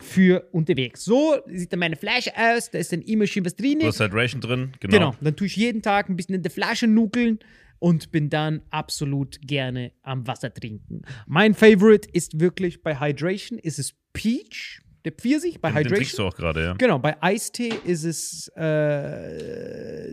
für unterwegs. So sieht dann meine Flasche aus. Da ist dann immer schön was drin. Hydration drin, genau. Genau. Dann tue ich jeden Tag ein bisschen in der Flasche nuckeln und bin dann absolut gerne am Wasser trinken. Mein Favorite ist wirklich bei Hydration ist es Peach, der Pfirsich bei Den, den trinkst Hydration. du auch gerade, ja. Genau, bei Eistee ist es äh,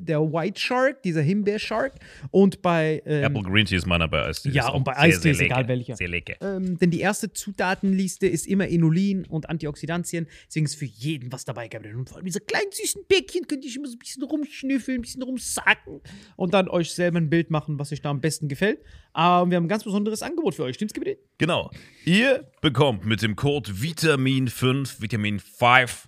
der White Shark, dieser Himbeer-Shark. Und bei ähm, Apple Green Tea ist meiner bei Eistee. Ja, und bei Eistee ist egal welcher. Sehr lecker. ähm, denn die erste Zutatenliste ist immer Inulin und Antioxidantien. Deswegen ist für jeden was dabei, Gabriel. Und vor allem diese kleinen süßen Bäckchen könnt ihr immer so ein bisschen rumschnüffeln, ein bisschen rumsacken und dann euch selber ein Bild machen, was euch da am besten gefällt. Aber wir haben ein ganz besonderes Angebot für euch. Stimmt's, Gabriel? Genau. Ihr bekommt mit dem Code Vitamin5, Vitamin 5,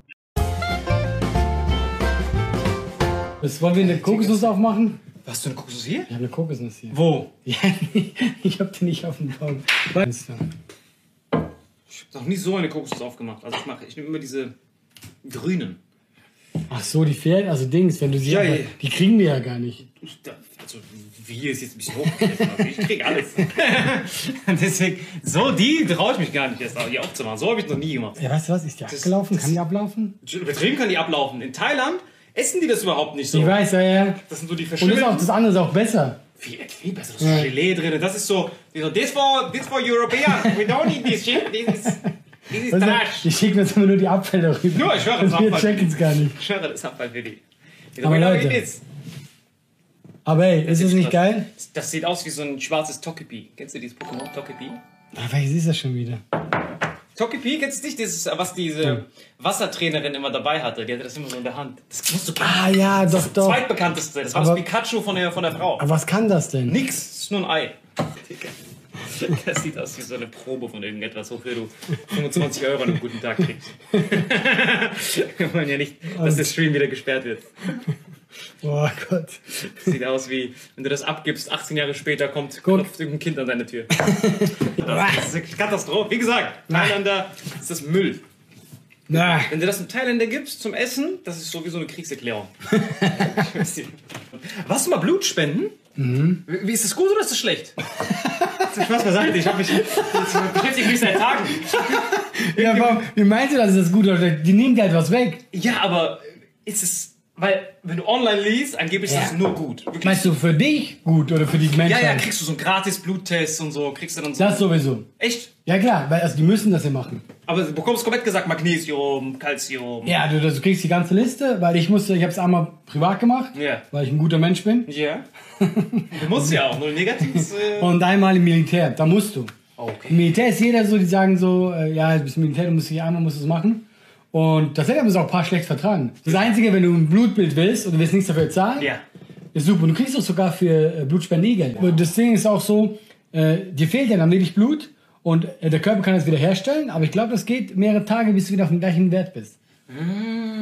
Was wollen wir eine Kokosnuss aufmachen? Hast du eine Kokosnuss hier? Ich habe eine Kokosnuss hier. Wo? Ja, ich habe die nicht auf dem Baum. Ich habe noch nie so eine Kokosnuss aufgemacht. Also ich mache, ich nehme immer diese grünen. Ach so, die Pferde, also Dings, wenn du sie. Ja, ja. Die kriegen wir ja gar nicht. Also wie ist jetzt ein bisschen aber Ich krieg alles. Deswegen, so die traue ich mich gar nicht erst hier aufzumachen. So habe ich noch nie gemacht. Ja, weißt du was? Ist die abgelaufen? Kann die ablaufen? Übertrieben kann die ablaufen. In Thailand essen die das überhaupt nicht so. Ich weiß, ja, ja. Das sind so die Und ist auch, das andere ist auch besser. Viel, viel besser. Das ist Gelee drin. Das ist so, so this for, this for Europeans. We don't need this shit. This is, this is trash. die schicken uns immer nur die Abfälle rüber. Ja, ich höre, das wir checken es gar nicht. Ich schwöre, das Abfall für die. We Aber Leute. Aber hey, ist es nicht geil? Das sieht aus wie so ein schwarzes Togepi. Kennst du dieses Pokémon Togepi? Ah, welches ist das schon wieder? Togepi, kennst du nicht? Das ist, was diese Wassertrainerin immer dabei hatte. Die hatte das immer so in der Hand. Das musst du kennen. Ah ja, doch, Das doch. zweitbekannteste. Das war Aber- das Pikachu von der, von der Frau. Aber was kann das denn? Nix, es ist nur ein Ei. Das sieht aus wie so eine Probe von irgendetwas, wofür du 25 Euro an einem guten Tag kriegst. Wir wollen ja nicht, dass der Stream wieder gesperrt wird. Oh Gott. Sieht aus wie, wenn du das abgibst, 18 Jahre später kommt, klopft irgendein Kind an deine Tür. Das ist Katastrophe. Wie gesagt, Thailänder ist das Müll. Na, Wenn du das einem Thailänder gibst zum Essen, das ist sowieso eine Kriegserklärung. Warst du mal Blut spenden? Mhm. Wie ist das gut oder ist das schlecht? Spaß beiseite, ich habe mich ich beschäftige mich seit Tagen. ja, warum, wie meinst du das? Ist das gut oder schlecht? Die nehmen dir halt was weg. Ja, aber ist es, weil wenn du online liest, angeblich Ja. ist es nur gut. Wirklich. Meinst du für dich gut oder für die ja, Menschen? ja, kriegst du so einen gratis Bluttest und so, kriegst du dann so. das sowieso. Echt? Ja klar, weil also die müssen das ja machen. Aber du bekommst komplett gesagt Magnesium, Calcium. Ja, du, du kriegst die ganze Liste, weil ich musste, ich habe es einmal privat gemacht, Ja. weil ich ein guter Mensch bin. Ja. Du musst ja auch, null Negatives. Äh, Und einmal im Militär, da musst du. Im okay. Militär ist jeder so, die sagen so, äh, ja, du bist im Militär, du musst hier einmal musst es machen. Und tatsächlich haben es auch ein paar schlecht vertragen. Das Einzige, wenn du ein Blutbild willst und du willst nichts dafür zahlen, Ja. ist super. Und du kriegst auch sogar für äh, Blutspenden eh Geld. Und das Ding ist auch so, äh, dir fehlt ja dann wenig Blut und äh, der Körper kann es wieder herstellen, aber ich glaube, das geht mehrere Tage, bis du wieder auf dem gleichen Wert bist.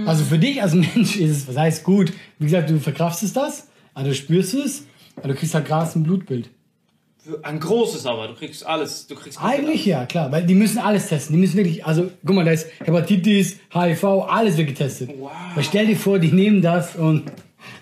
Also für dich als Mensch ist es, was heißt gut, wie gesagt, du verkraftest das, also du spürst es, aber du kriegst halt gerade ein Blutbild. Ein großes aber, du kriegst alles. Du kriegst Eigentlich ja, klar, weil die müssen alles testen. Die müssen wirklich, also guck mal, da ist Hepatitis, HIV, alles wird getestet. Wow. Weil stell dir vor, die nehmen das und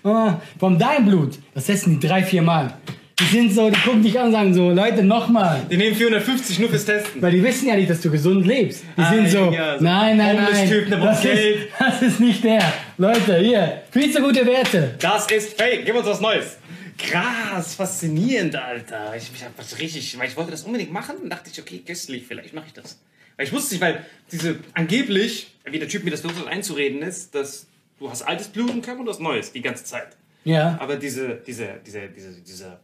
ah, von deinem Blut, das testen die drei, vier Mal. Die sind so, die gucken dich an und sagen so, Leute, nochmal. Die nehmen 450 nur fürs Testen. Weil die wissen ja nicht, dass du gesund lebst. Die Ah, sind so, ja, so nein, nein, nein, Homeless-Typ, der das ist, das ist nicht der. Leute, hier, viel zu gute Werte. Das ist fake. Gib uns was Neues. Krass, faszinierend, Alter. Ich, ich hab was richtig, weil ich wollte das unbedingt machen und dachte ich, okay, köstlich, vielleicht mache ich das. Weil ich wusste nicht, weil diese angeblich, wie der Typ mir das versucht einzureden ist, dass du hast altes Blut im Körper und du hast neues die ganze Zeit. Ja, Aber diese, diese, diese, diese, diese,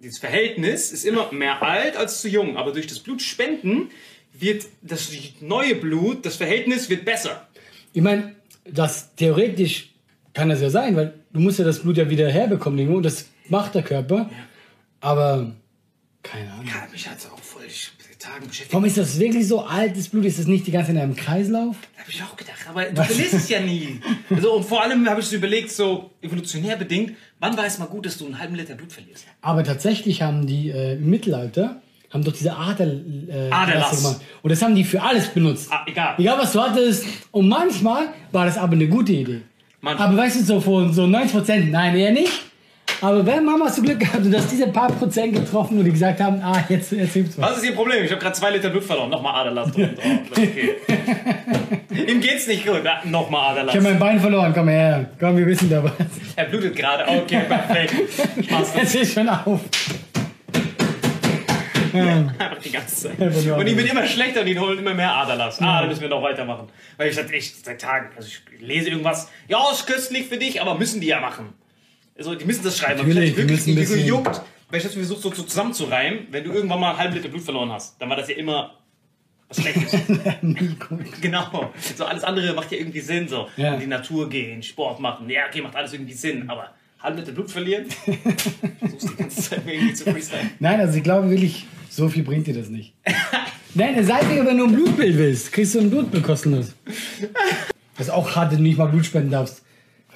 dieses Verhältnis ist immer mehr alt als zu jung. Aber durch das Blutspenden wird das neue Blut, das Verhältnis wird besser. ich meine, das theoretisch kann das ja sein, weil du musst ja das Blut ja wieder herbekommen irgendwo und das macht der Körper. Aber, keine Ahnung. Ja, mich hat es auch voll Tagen beschäftigt. Warum ist das wirklich so altes Blut? Ist das nicht die ganze Zeit in einem Kreislauf? Habe ich auch gedacht, aber du verlierst es ja nie. Also, und vor allem habe ich so überlegt, so evolutionär bedingt, wann war es mal gut, dass du einen halben Liter Blut verlierst? Aber tatsächlich haben die äh, im Mittelalter haben doch diese Ader, äh, Aderlass. Gemacht. Und das haben die für alles benutzt. Ah, egal. Egal was du hattest. Und manchmal war das aber eine gute Idee. Manchmal. Aber weißt du, so von so 90 Prozent, nein, eher nicht. Aber wenn Mama hast du Glück gehabt und du hast diese paar Prozent getroffen und die gesagt haben, ah, jetzt, jetzt hilft's was. Was ist Ihr Problem? Ich habe gerade zwei Liter Blut verloren. Nochmal Aderlass drauf. Okay. Ihm geht's nicht gut. Ah, Nochmal Ich habe Aderlass. mein Bein verloren, komm her. Komm, wir wissen da was. Er blutet gerade. Okay, perfekt. Spaß. Jetzt ist schon auf. Einfach die ganze Zeit. Und wird Aderlass. immer schlechter und ihn holt immer mehr Aderlass. Ah, da müssen wir noch weitermachen. Weil ich seit echt seit Tagen, also ich lese irgendwas, ja, ist köstlich für dich, aber müssen die ja machen. Also die müssen das schreiben. Natürlich, mich hat die wirklich müssen gejuckt, weil ich das versucht so, zusammenzureimen, wenn du irgendwann mal einen halben Liter Blut verloren hast, dann war das ja immer was Schlechtes. Genau. So alles andere macht ja irgendwie Sinn. So Ja. in die Natur gehen, Sport machen. Ja, okay, macht alles irgendwie Sinn, aber halb Liter Blut verlieren? Versuchst die ganze Zeit irgendwie zu freestylen. Nein, also ich glaube wirklich, so viel bringt dir das nicht. Nein, es sei denn, wenn du ein Blutbild willst, kriegst du ein Blutbild kostenlos. Das ist auch hart, wenn du nicht mal Blut spenden darfst.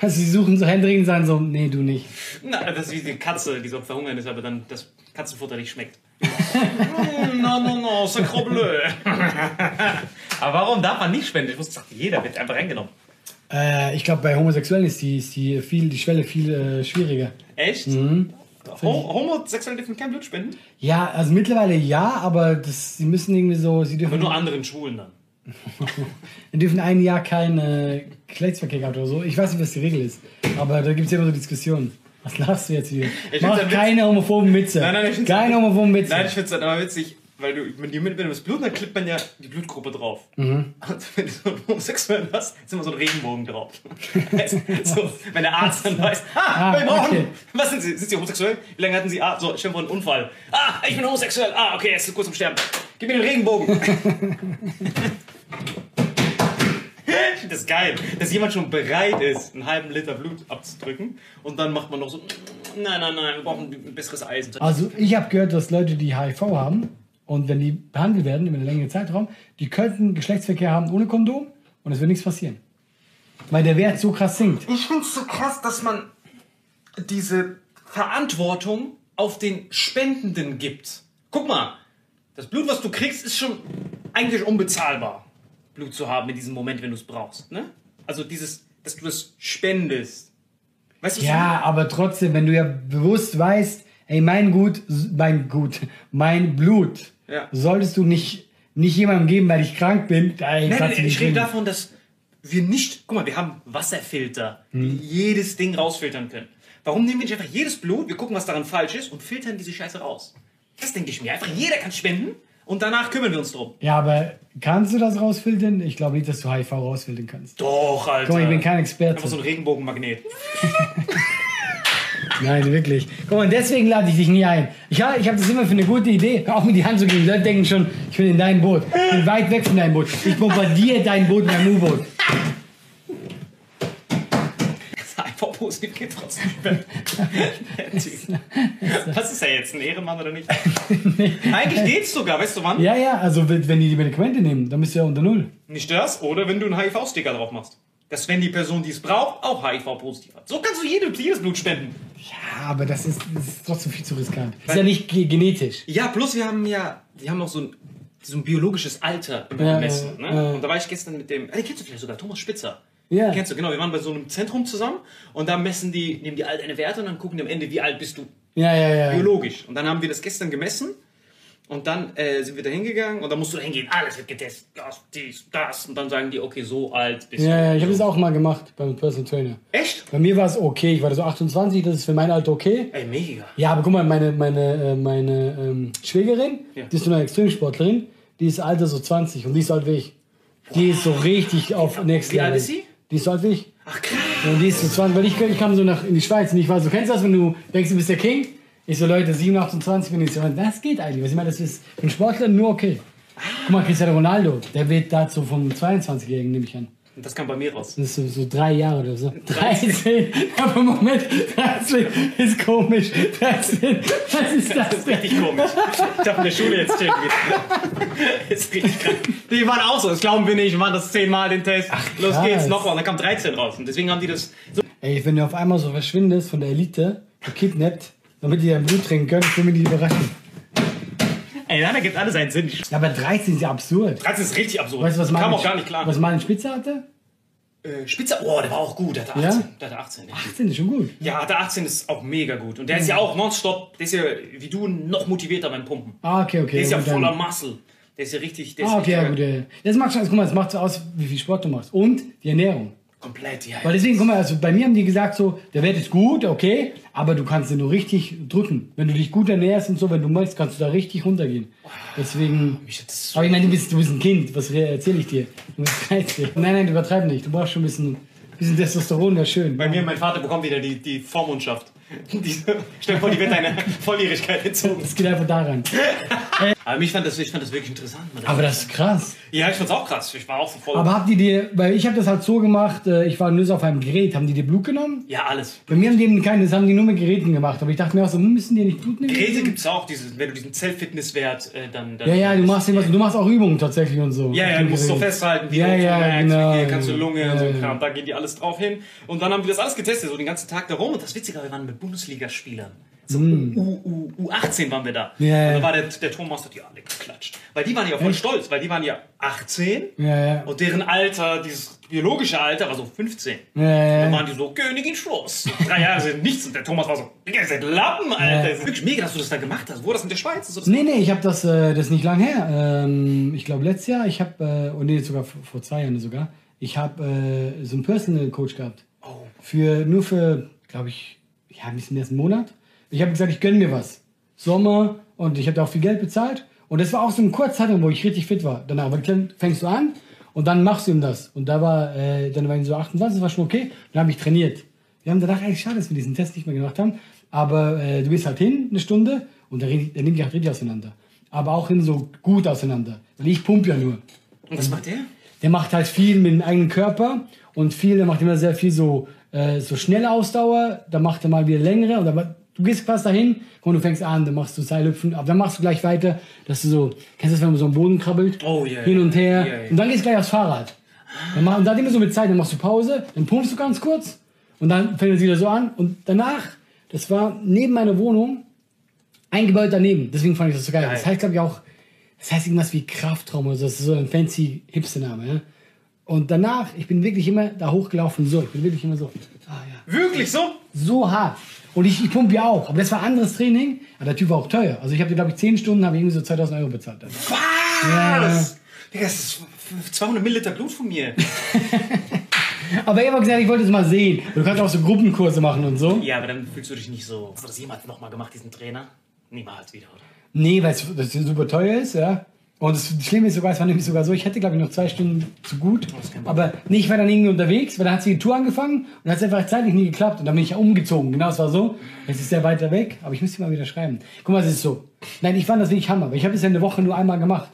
Also sie suchen so händeringend und sagen so, nee, du nicht. Na, das ist wie die Katze, die so verhungern ist, aber dann das Katzenfutter nicht schmeckt. Mm, no, no, no, sacre bleu. aber warum darf man nicht spenden? Ich wusste, das sagt jeder, wird einfach reingenommen. Äh, ich glaube, bei Homosexuellen ist die, ist die, viel, die Schwelle viel äh, schwieriger. Echt? Mhm. Ho Homosexuelle dürfen kein Blut spenden? Ja, also mittlerweile ja, aber das, sie müssen irgendwie so, sie Aber dürfen, nur anderen Schwulen dann. sie dürfen ein Jahr keinen äh, Geschlechtsverkehr gehabt oder so. Ich weiß nicht, was die Regel ist, aber da gibt es immer so Diskussionen. Was lachst du jetzt hier? find's Mach witz- keine homophoben Witze. Nein, nein, ich find's keine witz- homophoben Witze. Nein, ich finde es halt aber witzig, weil du, wenn, du das Blut, dann klippt man ja die Blutgruppe drauf. Und wenn du so einen Homosexuellen hast, ist immer so ein Regenbogen drauf. So, wenn der Arzt dann weiß, ah, Ah, wir brauchen, okay. was sind Sie? Sind Sie homosexuell? Wie lange hatten Sie? Ah, so, stellen wir einen Unfall. Ah, ich bin homosexuell. Ah, okay, er ist kurz am Sterben. Gib mir den Regenbogen. Ich finde das geil, dass jemand schon bereit ist, einen halben Liter Blut abzudrücken und dann macht man noch so, nein, nein, nein, wir brauchen ein besseres Eisen. Also ich habe gehört, dass Leute, die HIV haben und wenn die behandelt werden über einen längeren Zeitraum, die könnten Geschlechtsverkehr haben ohne Kondom und es wird nichts passieren. Weil der Wert so krass sinkt. Ich finde es so krass, dass man diese Verantwortung auf den Spendenden gibt. Guck mal, das Blut, was du kriegst, ist schon eigentlich unbezahlbar, Blut zu haben in diesem Moment, wenn du es brauchst. Ne? Also dieses, dass du das spendest. Weißt du, Ja, aber trotzdem, wenn du ja bewusst weißt, ey, mein Gut, mein Gut, mein Blut, Ja. solltest du nicht, nicht jemandem geben, weil ich krank bin. Ey, Nein, nein, du ich rede davon, dass wir nicht, guck mal, wir haben Wasserfilter, die jedes Ding rausfiltern können. Warum nehmen wir nicht einfach jedes Blut, wir gucken, was daran falsch ist und filtern diese Scheiße raus? Das denke ich mir. Einfach jeder kann spenden und danach kümmern wir uns drum. Ja, aber kannst du das rausfiltern? Ich glaube nicht, dass du HIV rausfiltern kannst. Doch, Alter. Guck mal, ich bin kein Experte. Einfach so ein Regenbogenmagnet. Nein, wirklich. Guck mal, deswegen lade ich dich nie ein. Ich, ha- ich habe das immer für eine gute Idee, auch mit die Hand zu geben. Leute denken schon, ich bin in deinem Boot. Ich bin weit weg von deinem Boot. Ich bombardiere dein Boot mit einem U-Boot. Einfach positiv geht trotzdem. Was ist er jetzt? Ein Ehrenmann oder nicht? Eigentlich geht's sogar, weißt du wann? Ja, ja, also wenn die die Medikamente nehmen, dann bist du ja unter Null. Nicht das, oder wenn du einen HIV-Sticker drauf machst. Dass wenn die Person, die es braucht, auch HIV-positiv hat. So kannst du jede, jedes Blut spenden. Ja, aber das ist, das ist trotzdem viel zu riskant. Das ist ja nicht ge genetisch. Ja, plus wir haben ja, wir haben noch so ein, so ein biologisches Alter Ja, gemessen. ja, ne? ja. Und da war ich gestern mit dem, äh, den kennst du vielleicht sogar, Thomas Spitzer. Ja. Kennst du, genau. Wir waren bei so einem Zentrum zusammen und da messen die, nehmen die all deine Werte und dann gucken die am Ende, wie alt bist du Ja, ja, ja. biologisch. Und dann haben wir das gestern gemessen und dann äh, sind wir da hingegangen und dann musst du da hingehen, alles wird getestet, das, dies, das. Und dann sagen die, okay, so alt bist Ja, ja, ich habe du. das auch mal gemacht beim Personal Trainer. Echt? Bei mir war es okay. Ich war da so 28, das ist für mein Alter okay. Ey, mega. Ja, aber guck mal, meine, meine, äh, meine ähm, Schwägerin, Ja. die ist so eine Extremsportlerin, die ist Alter so 20 und die ist so alt wie ich. Die ist so richtig auf Next Wie alt Level. ist sie? Die ist so alt wie ich. Ach krass. Und die ist so 20, weil ich, ich kam so nach in die Schweiz und ich war so, kennst du das, wenn du denkst, du bist der King? Ich so, Leute, 7, 28 bin ich so, das geht eigentlich. Was ich meine, das ist für einen Sportler nur okay. Guck mal, Cristiano Ronaldo, der wird dazu vom 22-Jährigen, nehme ich an. Und das kam bei mir raus. Das ist so, so drei Jahre oder so. 13. Aber Moment, 13 ist komisch. 13, was ist das Das ist richtig komisch. Ich darf in der Schule jetzt chillen. ist richtig krank. Die waren auch so, das glauben wir nicht, wir machen das zehnmal den Test. Los krass. geht's, nochmal. Und dann kam 13 raus. Und deswegen haben die das so. Ey, wenn du auf einmal so verschwindest von der Elite, gekidnappt, damit die dein Blut trinken können, für mich die überraschen. Ey, nein, da gibt alles einen Sinn. Ja, aber 13 ist ja absurd. 13 ist richtig absurd. Weißt du, was kam Martin, auch gar nicht klar. was Martin Spitze hatte? äh, Spitzer, oh, der war auch gut. Der hatte 18. Ja? Der hatte 18. Ja. 18 ist schon gut. Ja, der 18 ist auch mega gut. Und der ist ja auch nonstop, der ist ja wie du noch motivierter beim Pumpen. Ah, okay, okay. Der ist ja gut, dann- voller Muscle. Der ist ja richtig, der ist Ah, okay, ja, richtig gut. Ja. Das macht schon, guck mal, das macht so aus, wie viel Sport du machst. Und die Ernährung. Komplett, ja. Weil deswegen, guck mal, also bei mir haben die gesagt so, der Wert ist gut, okay, aber du kannst den nur richtig drücken. Wenn du dich gut ernährst und so, wenn du möchtest, kannst du da richtig runtergehen. Deswegen. Das- Aber ich meine, du bist, du bist ein Kind, was erzähle ich dir? Du bist 13. Nein, nein, du übertreib nicht. Du brauchst schon ein bisschen, bisschen Testosteron, wäre schön. Bei mir, mein Vater bekommt wieder die, die Vormundschaft. Stell dir vor, die wird deine Volljährigkeit entzogen. Das geht einfach daran. Aber mich fand das, ich fand das wirklich interessant. Aber das ist krass. Ja, ich fand's auch krass. Ich war auch so voll. Aber habt ihr dir, weil ich habe das halt so gemacht, äh, ich war nur so auf einem Gerät, haben die dir Blut genommen? ja, alles. Bei mir haben die eben keine, das haben die nur mit Geräten gemacht. Aber ich dachte mir auch so, hm, müssen die nicht Blut nehmen? Geräte gibt's auch, dieses, wenn du diesen Zellfitnesswert äh, dann, dann. Ja, ja, du machst, irgendwas, du machst auch Übungen tatsächlich und so. Ja, ja, du musst so festhalten, wie Ja, du ja, merkst, genau, wie hier kannst du ja. Lunge und Ja, so ein. Kram. Da gehen die alles drauf hin. Und dann haben die das alles getestet, so den ganzen Tag da rum. Und das Witzige, war, wir waren mit Bundesligaspielern. So U, U, U18 waren wir da. Mm. Ja, und da war der, der Thomas, hat die alle geklatscht. Weil die waren ja voll stolz, weil die waren ja 18 Ja, ja. und deren Alter, dieses biologische Alter, war so 15. Ja, ja, Dann waren die so, Königin Schloss. Drei Jahre sind nichts. Und der Thomas war so, Digga, ihr seid Lappen, Alter. Das ist wirklich mega, dass du das da gemacht hast. Wo das in der Schweiz? Ist Nee, nee, ich habe das, äh, das nicht lang her. Ähm, ich glaube, letztes Jahr, ich habe, äh, oh nee, sogar vor, vor zwei Jahren sogar, ich habe äh, so einen Personal Coach gehabt. Oh. Für, nur für, glaube ich, ja, ein bisschen erst einen Monat. Ich habe gesagt, ich gönn mir was. Sommer und ich habe da auch viel Geld bezahlt. Und das war auch so ein Kurzzeitraum, wo ich richtig fit war. Danach weil dann fängst du an und dann machst du ihm das. Und da war, äh, dann war ich so 28, das war schon okay. Dann habe ich trainiert. Wir haben danach eigentlich schade, dass wir diesen Test nicht mehr gemacht haben. Aber äh, du gehst halt hin, eine Stunde, und der, nimmt dich halt richtig auseinander. Aber auch hin so gut auseinander. Weil ich pump ja nur. Und was macht der? Der macht halt viel mit dem eigenen Körper und viel, der macht immer sehr viel so, äh, so schnelle Ausdauer, da macht er mal wieder längere und aber du gehst fast dahin und du fängst an, dann machst du Seilhüpfen, aber dann machst du gleich weiter, dass du so, kennst du das, wenn man so am Boden krabbelt? Oh, ja, Hin und her. ja, ja. Und dann gehst du gleich aufs Fahrrad. Dann mach, und dann immer so mit Zeit, dann machst du Pause, dann pumpst du ganz kurz und dann fängt es wieder so an und danach, das war neben meiner Wohnung, eingebaut daneben. Deswegen fand ich das so geil. Geil. Das heißt, glaube ich, auch, das heißt irgendwas wie Kraftraum oder so. Das ist so ein fancy Hipster-Name, ja. Und danach, ich bin wirklich immer da hochgelaufen, so. Ich bin wirklich immer so. Ah, ja. Wirklich so? So hart. Und ich, ich pumpe ja auch. Aber das war anderes Training. Aber der Typ war auch teuer. Also ich habe, glaube ich, 10 Stunden, habe ich irgendwie so 2000 Euro bezahlt. Was? Ja. Das ist f- 200 Milliliter Blut von mir. Aber er hat gesagt, ich wollte es mal sehen. Du kannst auch so Gruppenkurse machen und so. ja, aber dann fühlst du dich nicht so. Hast du das jemand nochmal gemacht, diesen Trainer? Niemals wieder, oder? Nee, weil es super teuer ist, ja. Und das Schlimme ist sogar, es war nämlich sogar so, ich hätte, glaube ich, noch zwei Stunden zu gut. Aber nee, ich war dann irgendwie unterwegs, weil dann hat sie die Tour angefangen und hat es einfach zeitlich nie geklappt. Und dann bin ich umgezogen. Genau, es war so. Jetzt ist er weiter weg, aber ich müsste mal wieder schreiben. Guck mal, es ist so. Nein, ich fand das wirklich Hammer, weil ich habe es ja eine Woche nur einmal gemacht.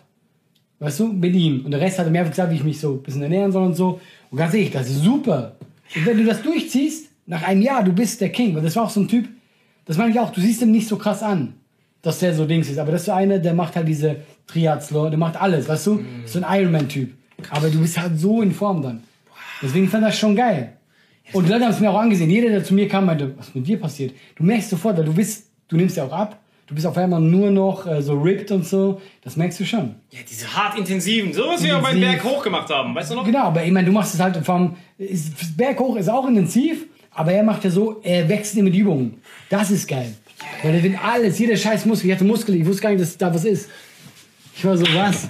Weißt du, mit ihm. Und der Rest hat er mir einfach gesagt, wie ich mich so ein bisschen ernähren soll und so. Und ganz ehrlich, das ist super. Und wenn du das durchziehst, nach einem Jahr, du bist der King. Weil das war auch so ein Typ, das meine ich auch, du siehst ihn nicht so krass an, dass der so Dings ist. Aber das ist so einer, der macht halt diese Triathlon, der macht alles, weißt du? So ein Ironman-Typ. Aber du bist halt so in Form dann. Deswegen fand ich das schon geil. Und die Leute haben es mir auch angesehen. Jeder, der zu mir kam, meinte, was ist mit dir passiert? Du merkst sofort, weil du bist, du nimmst ja auch ab. Du bist auf einmal nur noch äh, so ripped und so. Das merkst du schon. Ja, diese hart intensiven, so was wir auch beim. Berg hoch gemacht haben, weißt du noch? Genau, aber ich meine, du machst es halt vom ist, Berghoch ist auch intensiv, aber er macht ja so, er wechselt mit Übungen. Das ist geil. Weil er will alles, jeder scheiß Muskel, ich hatte Muskel, ich wusste gar nicht, dass da was ist. Ich war so, was?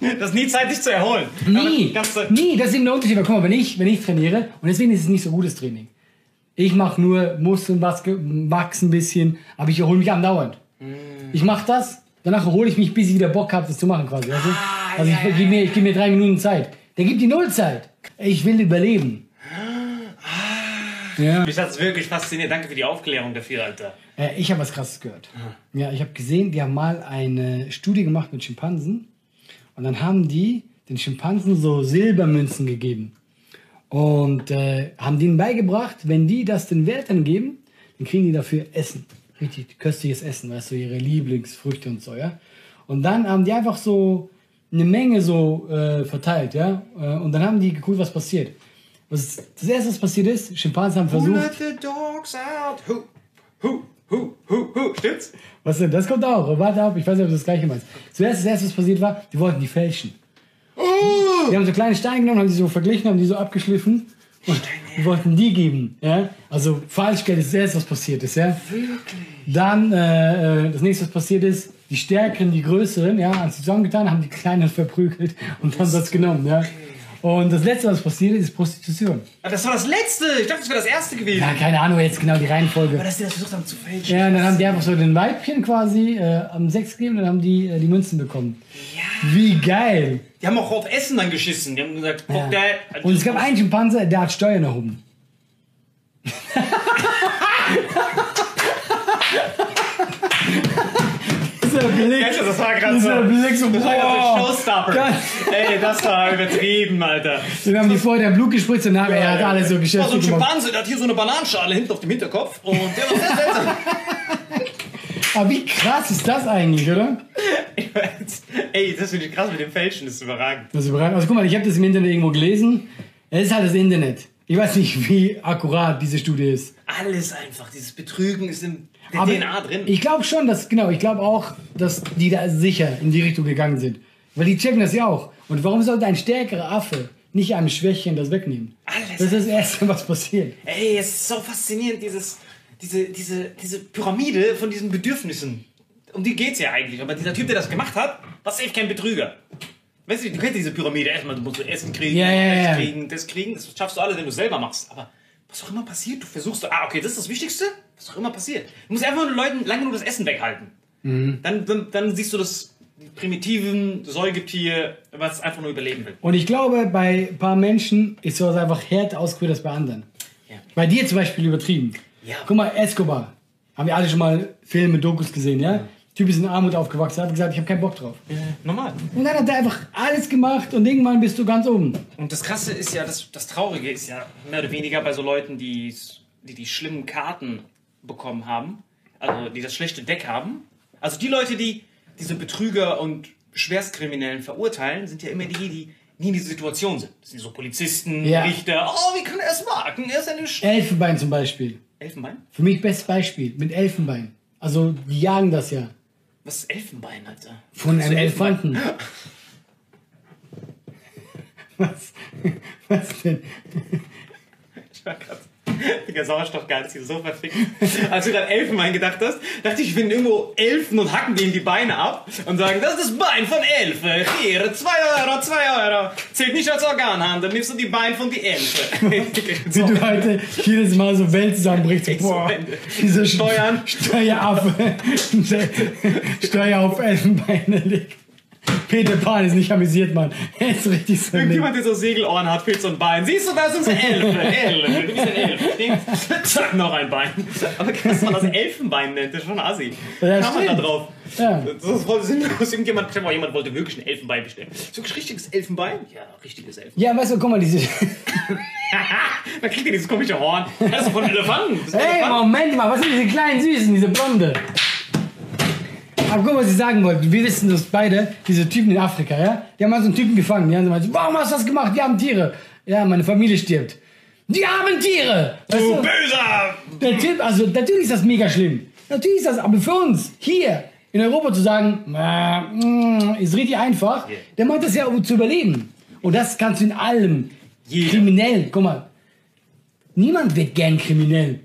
Das ist nie Zeit, dich zu erholen. Nie, Aber nie, das ist eben der Unterschied. Weil, guck mal, wenn ich, wenn ich trainiere, und deswegen ist es nicht so gutes Training. Ich mache nur Muskeln wachsen ein bisschen, aber ich erhole mich andauernd. Ich mache das, danach erhole ich mich, bis ich wieder Bock habe, das zu machen quasi. Weißt du? Also ich, ich gebe mir, ich geb mir drei Minuten Zeit. Der gibt die Nullzeit. Ich will überleben. Ja. Mich hat es wirklich fasziniert. Danke für die Aufklärung dafür, Alter. Äh, ich habe was Krasses gehört. Ja, ich habe gesehen, die haben mal eine Studie gemacht mit Schimpansen und dann haben die den Schimpansen so Silbermünzen gegeben und äh, haben denen beigebracht, wenn die das den Wärtern geben, dann kriegen die dafür Essen. Richtig köstliches Essen, weißt du, ihre Lieblingsfrüchte und so, ja. Und dann haben die einfach so eine Menge so äh, verteilt, ja. Äh, Und dann haben die geguckt, was passiert. Was, das erste, was passiert ist, Schimpansen haben versucht. the dogs out. Hu, hu, hu, hu, hu. Stimmt's? Was denn? Das kommt auch. Warte ab, ich weiß nicht, ob du das gleiche meinst. Zuerst, das erste, was passiert war, die wollten die fälschen. Die haben so kleine Steine genommen, haben die so verglichen, haben die so abgeschliffen und die wollten die geben. Ja? Also Falschgeld ist das erste, was passiert ist. Ja? Dann, äh, äh, das nächste, was passiert ist, die Stärkeren, die Größeren, ja, haben sie zusammengetan, haben die Kleinen verprügelt und haben das genommen. Ja? Und das letzte, was passiert ist, ist Prostitution. Ah, Das war das letzte. Ich dachte, das wäre das erste gewesen. Ja, keine Ahnung jetzt genau die Reihenfolge. Aber dass die das versucht haben zu fälschen. Ja, und dann haben die einfach so den Weibchen quasi äh, am Sex gegeben und dann haben die äh, die Münzen bekommen. Wie geil! Die haben auch auf Essen dann geschissen. Die haben gesagt, guck, Ja. der. Und es gab einen Schimpanse, der hat Steuern erhoben. Dieser Blick. Du, das war gerade Dieser so. Blick so, Das war boah. so Showstopper. Geil. Ey, das war übertrieben, Alter. Wir haben die vorher der Blut gespritzt und nachher er hat alles so Das war so ein geschätzt. Schimpanse, der hat hier so eine Bananenschale hinten auf dem Hinterkopf und der war sehr seltsam. Aber wie krass ist das eigentlich, oder? Ey, das finde ich krass mit dem Fälschen, das ist überragend. Das ist überragend. Also guck mal, ich habe das im Internet irgendwo gelesen. Es ist halt das Internet. Ich weiß nicht, wie akkurat diese Studie ist. Alles einfach, dieses Betrügen ist in der DNA drin. Ich glaube schon, dass, genau, ich glaube auch, dass die da sicher in die Richtung gegangen sind. Weil die checken das ja auch. Und warum sollte ein stärkerer Affe nicht einem Schwächchen das wegnehmen? Alles Das ist das Erste, was passiert. Ey, es ist so faszinierend, dieses, diese, diese, diese Pyramide von diesen Bedürfnissen. Um die geht's ja eigentlich. Aber dieser Typ, der das gemacht hat, war safe kein Betrüger. Weißt du, du kennst diese Pyramide. Erstmal, du musst Essen kriegen, Ja, ja, das ja. kriegen, das kriegen. Das schaffst du alles, wenn du es selber machst. Aber was auch immer passiert, du versuchst, ah, okay, das ist das Wichtigste. Was auch immer passiert. Du musst einfach nur Leuten lange nur das Essen weghalten. Mhm. Dann, dann, dann siehst du das primitiven Säugetier, was einfach nur überleben will. Und ich glaube, bei ein paar Menschen ist sowas einfach härter ausgeführt als bei anderen. Ja. Bei dir zum Beispiel übertrieben. Ja. Guck mal, Escobar. Haben wir alle schon mal Filme, Dokus gesehen, ja? Typ ist in Armut aufgewachsen, hat gesagt, ich habe keinen Bock drauf. Normal. Und dann hat er einfach alles gemacht und irgendwann bist du ganz oben. Und das Krasse ist ja, das, das Traurige ist ja mehr oder weniger bei so Leuten, die die, die schlimmen Karten bekommen haben, also die das schlechte Deck haben. Also die Leute, die diese Betrüger und Schwerstkriminellen verurteilen, sind ja immer die, die nie in dieser Situation sind. Das sind so Polizisten, Ja. Richter. Oh, wie kann er es wagen? Er ist eine Sch Elfenbein zum Beispiel. Elfenbein? Für mich bestes Beispiel mit Elfenbein. Also die jagen das ja. Was ist Elfenbein, Alter? Von einem Elefanten. Was? Was denn? Ich war grad, Digga, Sauerstoffgehalt ist hier so verfickt. Als du gerade Elfenbein gedacht hast, dachte ich, wir finden irgendwo Elfen und hacken denen die Beine ab und sagen, das ist das Bein von Elfe. Hier, 2 Euro, 2 Euro. Zählt nicht als Organhandel, nimmst du die Bein von die Elfe. Wie du heute jedes Mal so Welt zusammenbrichst. Boah, diese Steuern. Steueraffe. Steuer auf Elfenbeine legt. Peter Pan ist nicht amüsiert, Mann. Er ist richtig so. Irgendjemand, der so Segelohren hat, fehlt so ein Bein. Siehst du, da sind so Elfen. Elfen. Du bist ein Elf. Zack, noch ein Bein. Aber dass man das Elfenbein nennt, ist schon assi. Ja, Kann man da drauf? Ja. Das ist voll sinnlos. Irgendjemand, jemand wollte wirklich ein Elfenbein bestellen. So ein richtiges Elfenbein? Ja, richtiges Elfenbein. Ja, weißt du, guck mal, diese. Dann kriegt ihr dieses komische Horn. Das ist von Elefanten. Ist Hey, Elefant. Moment mal, was sind diese kleinen Süßen, diese Blonde? Aber guck mal, was ich sagen wollte. Wir wissen das beide, diese Typen in Afrika, ja? Die haben mal so einen Typen gefangen. Die haben so gesagt, warum hast du das gemacht? Die haben Tiere. Ja, meine Familie stirbt. Die haben Tiere! Weißt Du du? böser! Der Typ, also natürlich ist das mega schlimm. Natürlich ist das, aber für uns hier in Europa zu sagen, mm, ist richtig einfach, Yeah. der meint das ja, um zu überleben. Und das kannst du in allem. Jeder. Kriminell, guck mal. Niemand wird gern kriminell.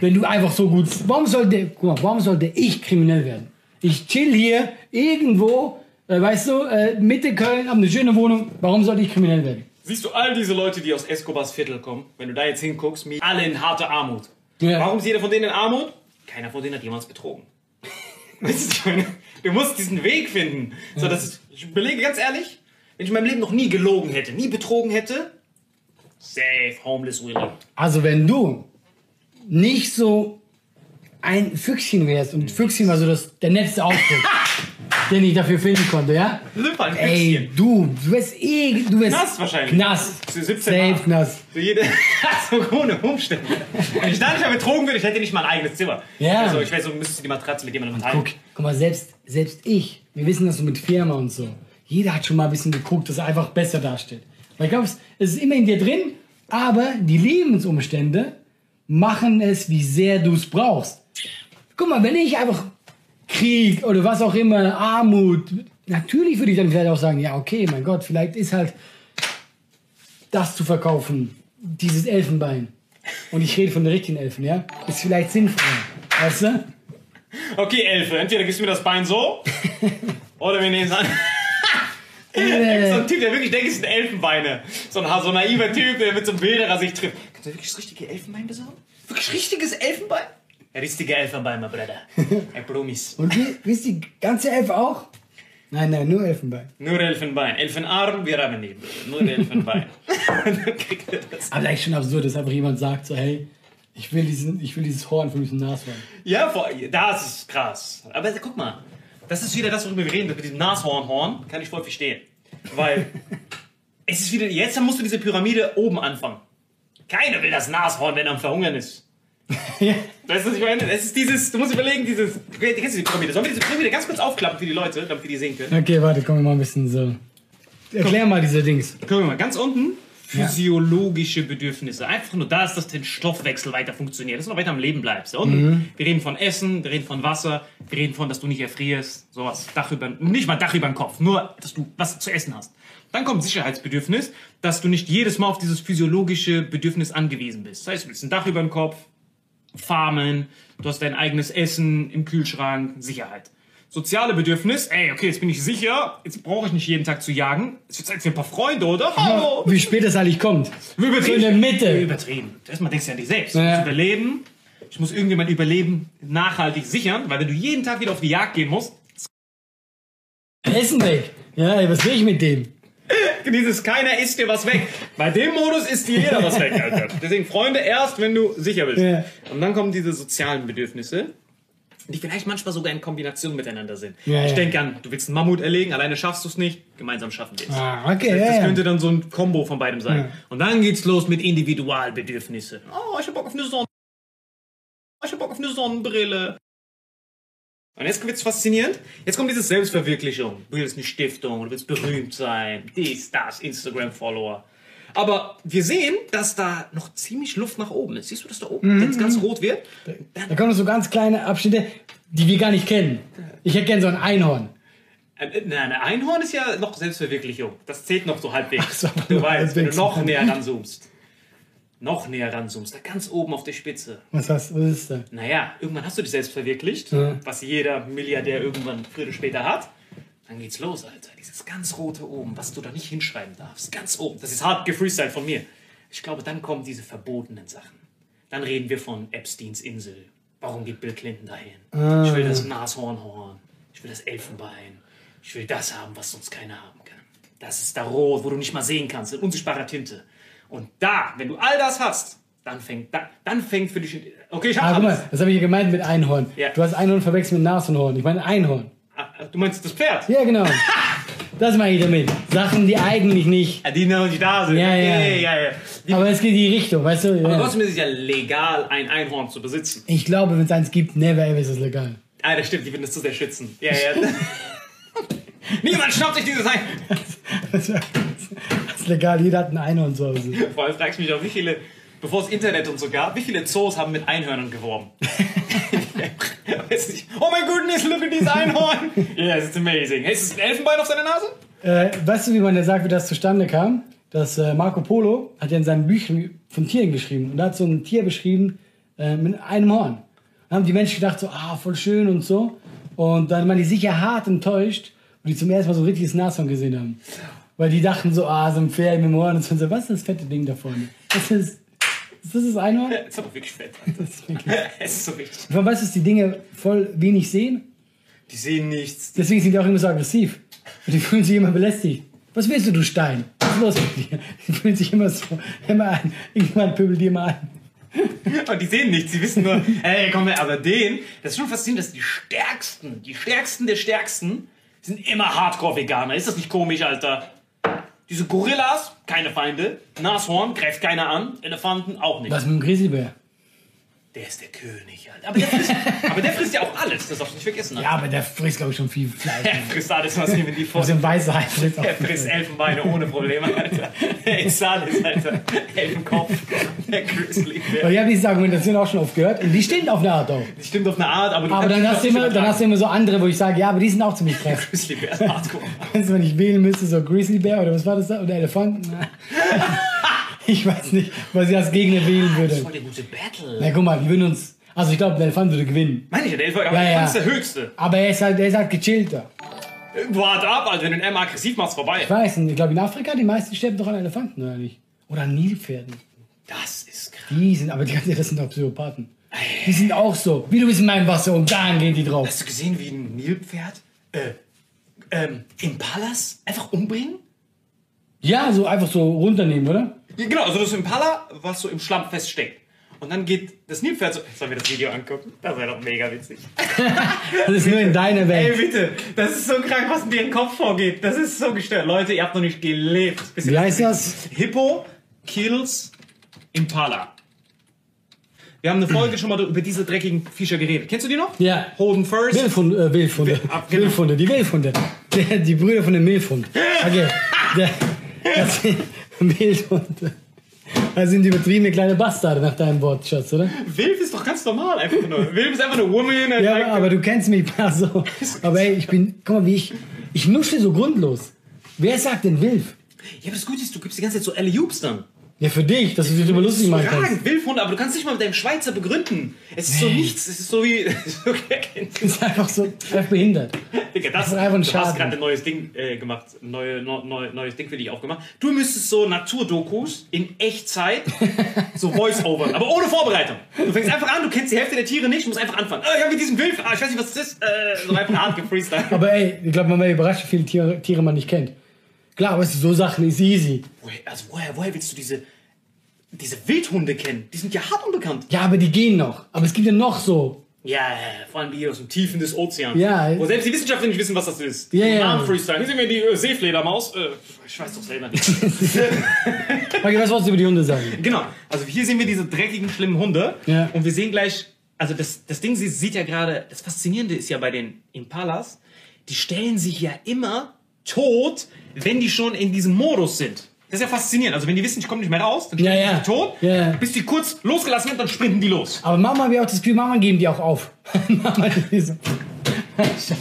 Wenn du einfach so gut. Warum sollte, guck mal, warum sollte ich kriminell werden? Ich chill hier irgendwo, äh, weißt du, äh, Mitte Köln, habe eine schöne Wohnung. Warum sollte ich kriminell werden? Siehst du all diese Leute, die aus Escobars Viertel kommen, wenn du da jetzt hinguckst, alle in harte Armut. Ja. Warum ist jeder von denen in Armut? Keiner von denen hat jemals betrogen. Weißt du, du musst diesen Weg finden. So, das ist, ich überlege ganz ehrlich, wenn ich in meinem Leben noch nie gelogen hätte, nie betrogen hätte, safe, homeless Willy. Also wenn du nicht so ein Füchschen wärst und Füchschen war so das, der netteste Ausdruck, den ich dafür finden konnte, ja? Super, ein Ey, du, du wärst eh, du wärst Knast wahrscheinlich. Knast. Zu 17 Safe Mal. Knast. So jede, so ohne Umstände. Wenn ich da nicht mehr betrogen würde, ich hätte nicht mal ein eigenes Zimmer. Ja. Also ich wäre so, müsstest du die Matratze mit jemandem teilen. Guck, guck mal, selbst, selbst ich, wir wissen das so mit Firma und so. Jeder hat schon mal ein bisschen geguckt, dass er einfach besser dasteht. Weil ich glaube, es ist immer in dir drin, aber die Lebensumstände machen es, wie sehr du es brauchst. Guck mal, wenn ich einfach Krieg oder was auch immer, Armut, natürlich würde ich dann vielleicht auch sagen, ja, okay, mein Gott, vielleicht ist halt das zu verkaufen, dieses Elfenbein. Und ich rede von den richtigen Elfen, ja? Ist vielleicht sinnvoll. Weißt du? Okay, Elfe, entweder gibst du mir das Bein so, oder wir nehmen es an. so Äh, ein Typ, der wirklich denkt, es sind Elfenbeine. So ein, so ein naiver Typ, der mit so einem Bilderer sich trifft. Kannst du wirklich das richtige Elfenbein besorgen? Wirklich richtiges Elfenbein? Richtige Elfenbein, mein Bruder. I promise. Und wie, wie ist die ganze Elfe auch? Nein, nein, nur Elfenbein. Nur Elfenbein. Elfenarm, wir haben. Bruder. Nur Elfenbein. Dann kriegt er das. Aber eigentlich schon absurd, dass einfach jemand sagt, so, hey, ich will, diesen, ich will dieses Horn von diesem Nashorn. Ja, das ist krass. Aber guck mal, das ist wieder das, worüber wir reden, mit diesem Nashornhorn, kann ich voll verstehen. Weil es ist wieder, jetzt musst du diese Pyramide oben anfangen. Keiner will das Nashorn, wenn er am Verhungern ist. ja. Weißt du, was ich meine? Es ist dieses, du musst überlegen, dieses, kennst du die Pyramide? Sollen wir diese Pyramide ganz kurz aufklappen für die Leute, damit wir die sehen können? Okay, warte, kommen wir mal ein bisschen so. Erklär mal diese Dings. Gucken wir mal, ganz unten, physiologische Bedürfnisse. Einfach nur das, dass dein Stoffwechsel weiter funktioniert, dass du noch weiter am Leben bleibst. Da unten, wir reden von Essen, wir reden von Wasser, wir reden von, dass du nicht erfrierst, sowas, Dach über, nicht mal Dach über den Kopf, nur, dass du was zu essen hast. Dann kommt Sicherheitsbedürfnis, dass du nicht jedes Mal auf dieses physiologische Bedürfnis angewiesen bist. Das heißt, du willst ein Dach über den Kopf, Farmen, du hast dein eigenes Essen im Kühlschrank, Sicherheit. Soziale Bedürfnis, ey, okay, jetzt bin ich sicher, jetzt brauche ich nicht jeden Tag zu jagen. Es wird Zeit für ein paar Freunde, oder? Hallo! Wie spät das eigentlich kommt. So in der Mitte. Übertrieben. Erstmal denkst du an dich selbst. Ja. Ich muss überleben. Ich muss irgendwie mein Überleben nachhaltig sichern, weil wenn du jeden Tag wieder auf die Jagd gehen musst, Essen weg. Ja, ey, was will ich mit dem? Dieses keiner isst dir was weg. Bei dem Modus isst dir jeder was weg, Alter. Deswegen Freunde erst, wenn du sicher bist. Ja. Und dann kommen diese sozialen Bedürfnisse, die vielleicht manchmal sogar in Kombination miteinander sind. Ja, ich ja. denke an, du willst einen Mammut erlegen, alleine schaffst du es nicht, gemeinsam schaffen wir es. Ah, okay, Das ja. könnte dann so ein Kombo von beidem sein. Und dann geht's los mit Individualbedürfnissen. Oh, ich hab Bock auf eine Sonne. Ich hab Bock auf eine Sonnenbrille. Und jetzt wird's faszinierend. Jetzt kommt diese Selbstverwirklichung. Du willst eine Stiftung, du willst berühmt sein, dies, das, Instagram-Follower. Aber wir sehen, dass da noch ziemlich Luft nach oben ist. Siehst du das da oben? Mhm. Es ganz rot wird, Da kommen so ganz kleine Abschnitte, die wir gar nicht kennen. Ich erkenne so ein Einhorn. Äh, Nein, ein Einhorn ist ja noch Selbstverwirklichung. Das zählt noch so halbwegs. So, du weißt, wenn du noch näher ranzoomst. Noch näher ranzoomst, da ganz oben auf der Spitze. Was, hast, was ist da? Naja, irgendwann hast du dich selbst verwirklicht, Ja. was jeder Milliardär irgendwann früher oder später hat. Dann geht's los, Alter. Dieses ganz rote oben, was du da nicht hinschreiben darfst. Ganz oben. Das ist hart gefreestylt von mir. Ich glaube, dann kommen diese verbotenen Sachen. Dann reden wir von Epsteins Insel. Warum geht Bill Clinton dahin? Ich will das Nashornhorn. Ich will das Elfenbein. Ich will das haben, was sonst keiner haben kann. Das ist da rot, wo du nicht mal sehen kannst, in unsichtbarer Tinte. Und da, wenn du all das hast, dann fängt, da, dann fängt für dich. Okay, ich Ah, hab guck alles. mal, das habe ich ja gemeint mit Einhorn. Ja. Du hast Einhorn verwechselt mit Nashorn. Ich meine Einhorn. Ah, Du meinst das Pferd? Ja, genau. Das meine ich damit. Sachen, die eigentlich nicht. Ah, Die noch nicht da sind. Ja, ja. Ja, ja. Die, Aber es geht in die Richtung, weißt du? aber trotzdem ist es ja legal, ein Einhorn zu besitzen. Ich glaube, wenn es eins gibt, never ever ist es legal. Ah, das stimmt, die würden es zu sehr schützen. Ja, ja. Niemand schnappt sich dieses ein. Das ist legal, jeder hat ein Einhorn zu Hause. Vor allem fragst du mich auch, wie viele, bevor es Internet und so gab, wie viele Zoos haben mit Einhörnern geworben? Oh mein goodness, look at this Einhorn! yes, it's amazing. Hey, ist es ein Elfenbein auf seiner Nase? Äh, weißt du, wie man ja sagt, wie das zustande kam? Dass äh, Marco Polo hat ja in seinen Büchern von Tieren geschrieben und da hat so ein Tier beschrieben äh, mit einem Horn. Dann haben die Menschen gedacht so, ah, voll schön und so. Und dann waren die sicher hart enttäuscht, wo die zum ersten Mal so ein richtiges Nashorn gesehen haben. Weil die dachten so, ah, so ein Pferd mit dem Horn und so, was ist das fette Ding da vorne? Das ist, ist das das Einhorn? Das ist aber wirklich fett. Alter. Das ist wirklich- Es ist so richtig. Und weißt du, dass die Dinge voll wenig sehen? Die sehen nichts. Deswegen sind die auch immer so aggressiv. Und die fühlen sich immer belästigt. Was willst du, du Stein? Was ist los mit dir? Die fühlen sich immer so, immer ein. Irgendwann pöbel die immer an. Und die sehen nichts, sie wissen nur, ey, komm her. Aber den, das ist schon faszinierend, dass die Stärksten, die Stärksten der Stärksten, sind immer Hardcore-Veganer. Ist das nicht komisch, Alter? Diese Gorillas, keine Feinde. Nashorn, greift keiner an. Elefanten auch nicht. Was mit dem Grizzlybär? Der ist der König, Alter. Aber der, frisst, aber der frisst ja auch alles, das darfst du nicht vergessen. Alter. Ja, aber der frisst, glaube ich, schon viel Fleisch. Der frisst alles, was ihm in die dem Weißei frisst Der frisst. Elfenbeine ohne Probleme, Alter. Der isst alles, Alter. Elfenkopf, der Grizzly. Ich habe diese Argumentation auch schon oft gehört. Und die stimmt auf eine Art auch. Das stimmt auf eine Art, aber du Aber dann hast, du immer, dann hast du immer so andere, wo ich sage, ja, aber die sind auch ziemlich kräftig. Grizzly Bear ist hardcore. Also, wenn ich wählen müsste, so Grizzlybär oder was war das da? Oder Elefant? Ich weiß nicht, was ich als Gegner wählen würde. Voll der gute Battle. Na, guck mal, die würden uns. Also, ich glaube, der Elefant würde gewinnen. Meine ich ja, der Elefant, aber Ja, der ja. Elefant ist der höchste. Aber er ist halt, der ist halt gechillter. Wart ab, Alter, wenn du einen M aggressiv machst, vorbei. Ich weiß nicht, ich glaube, in Afrika, die meisten sterben doch an Elefanten, oder nicht? Oder an Nilpferden. Das ist krass. Die sind, aber die ganzen, das sind doch Psychopathen. Die sind auch so. Wie du bist in meinem Wasser und dann gehen die drauf. Hast du gesehen, wie ein Nilpferd äh, ähm, Impalas einfach umbringen? Ja, so einfach so runternehmen, oder? Genau, also das Impala, was so im Schlamm feststeckt. Und dann geht das Nilpferd so. Sollen wir das Video angucken? Das wäre doch mega witzig. Das ist nur in deiner Ey, Welt. bitte, das ist so krank, was in ihrem Kopf vorgeht. Das ist so gestört. Leute, ihr habt noch nicht gelebt. Wie heißt das? Hippo kills Impala. Wir haben eine Folge schon mal über diese dreckigen Viecher geredet. Kennst du die noch? Ja. Holden First. Wilfhunde, äh, Wilfhunde. Wil- ah, genau. Die Wilfhunde. Der, die Brüder von dem Milfhund. Okay. Der, das sind Wildhunde. Das sind übertriebene kleine Bastarde nach deinem Wort, Schatz, oder? Wilf ist doch ganz normal einfach nur. Wilf ist einfach eine Woman. Ja, like- aber, du kennst mich so. Aber ey, ich bin, guck mal, wie ich, ich nuschle so grundlos. Wer sagt denn Wilf? ja, aber das Gute ist, du gibst die ganze Zeit so Alley-Oops dann. Ja, für dich, dass du dich darüber lustig machen kannst. Fragen, Wilfhunde, aber du kannst nicht mal mit deinem Schweizer begründen. Es ist so nichts. Es ist so wie. Das ist einfach so, einfach behindert. Digga, das, Das ist einfach ein du hast Schaden. gerade ein neues Ding äh, gemacht, neue, neu, neu, neues Ding für dich aufgemacht. Du müsstest so Naturdokus in Echtzeit, so Voice-Over, aber ohne Vorbereitung. Du fängst einfach an, du kennst die Hälfte der Tiere nicht, musst einfach anfangen. Oh, ich habe mit diesem Wilf, ah, ich weiß nicht, was das ist. Äh, so einfach hart gefreestyle. Aber ey, ich glaube, man wäre überrascht, wie viele Tiere, Tiere man nicht kennt. Klar, weißt du, so Sachen ist easy. Woher, also woher, woher willst du diese, diese Wildhunde kennen? Die sind ja hart unbekannt. Ja, aber die gehen noch. Aber es gibt ja noch so. Ja, vor allem die aus dem Tiefen des Ozeans. Ja. Wo selbst die Wissenschaftler nicht wissen, was das ist. Ja, ja. Namen Freestyle. Hier sehen wir die äh, Seefledermaus. Äh, ich weiß doch selber nicht. Okay, was wolltest du über die Hunde sagen? Genau, also hier sehen wir diese dreckigen, schlimmen Hunde. Ja. Und wir sehen gleich, also das, das Ding sie sieht ja gerade, das Faszinierende ist ja bei den Impalas, die stellen sich ja immer tot, wenn die schon in diesem Modus sind. Das ist ja faszinierend. Also wenn die wissen, ich komme nicht mehr raus, dann Ja, ja. die tot, Ja, bis die kurz losgelassen werden, dann sprinten die los. Aber Mama ich auch das Gefühl, Mama geben die auch auf. Mama, die so. Scheiße.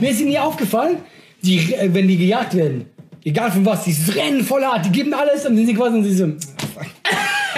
Mir ist ihnen nie aufgefallen, die, äh, wenn die gejagt werden, egal von was, die rennen voll hart, die geben alles und dann sind sie quasi und sie so.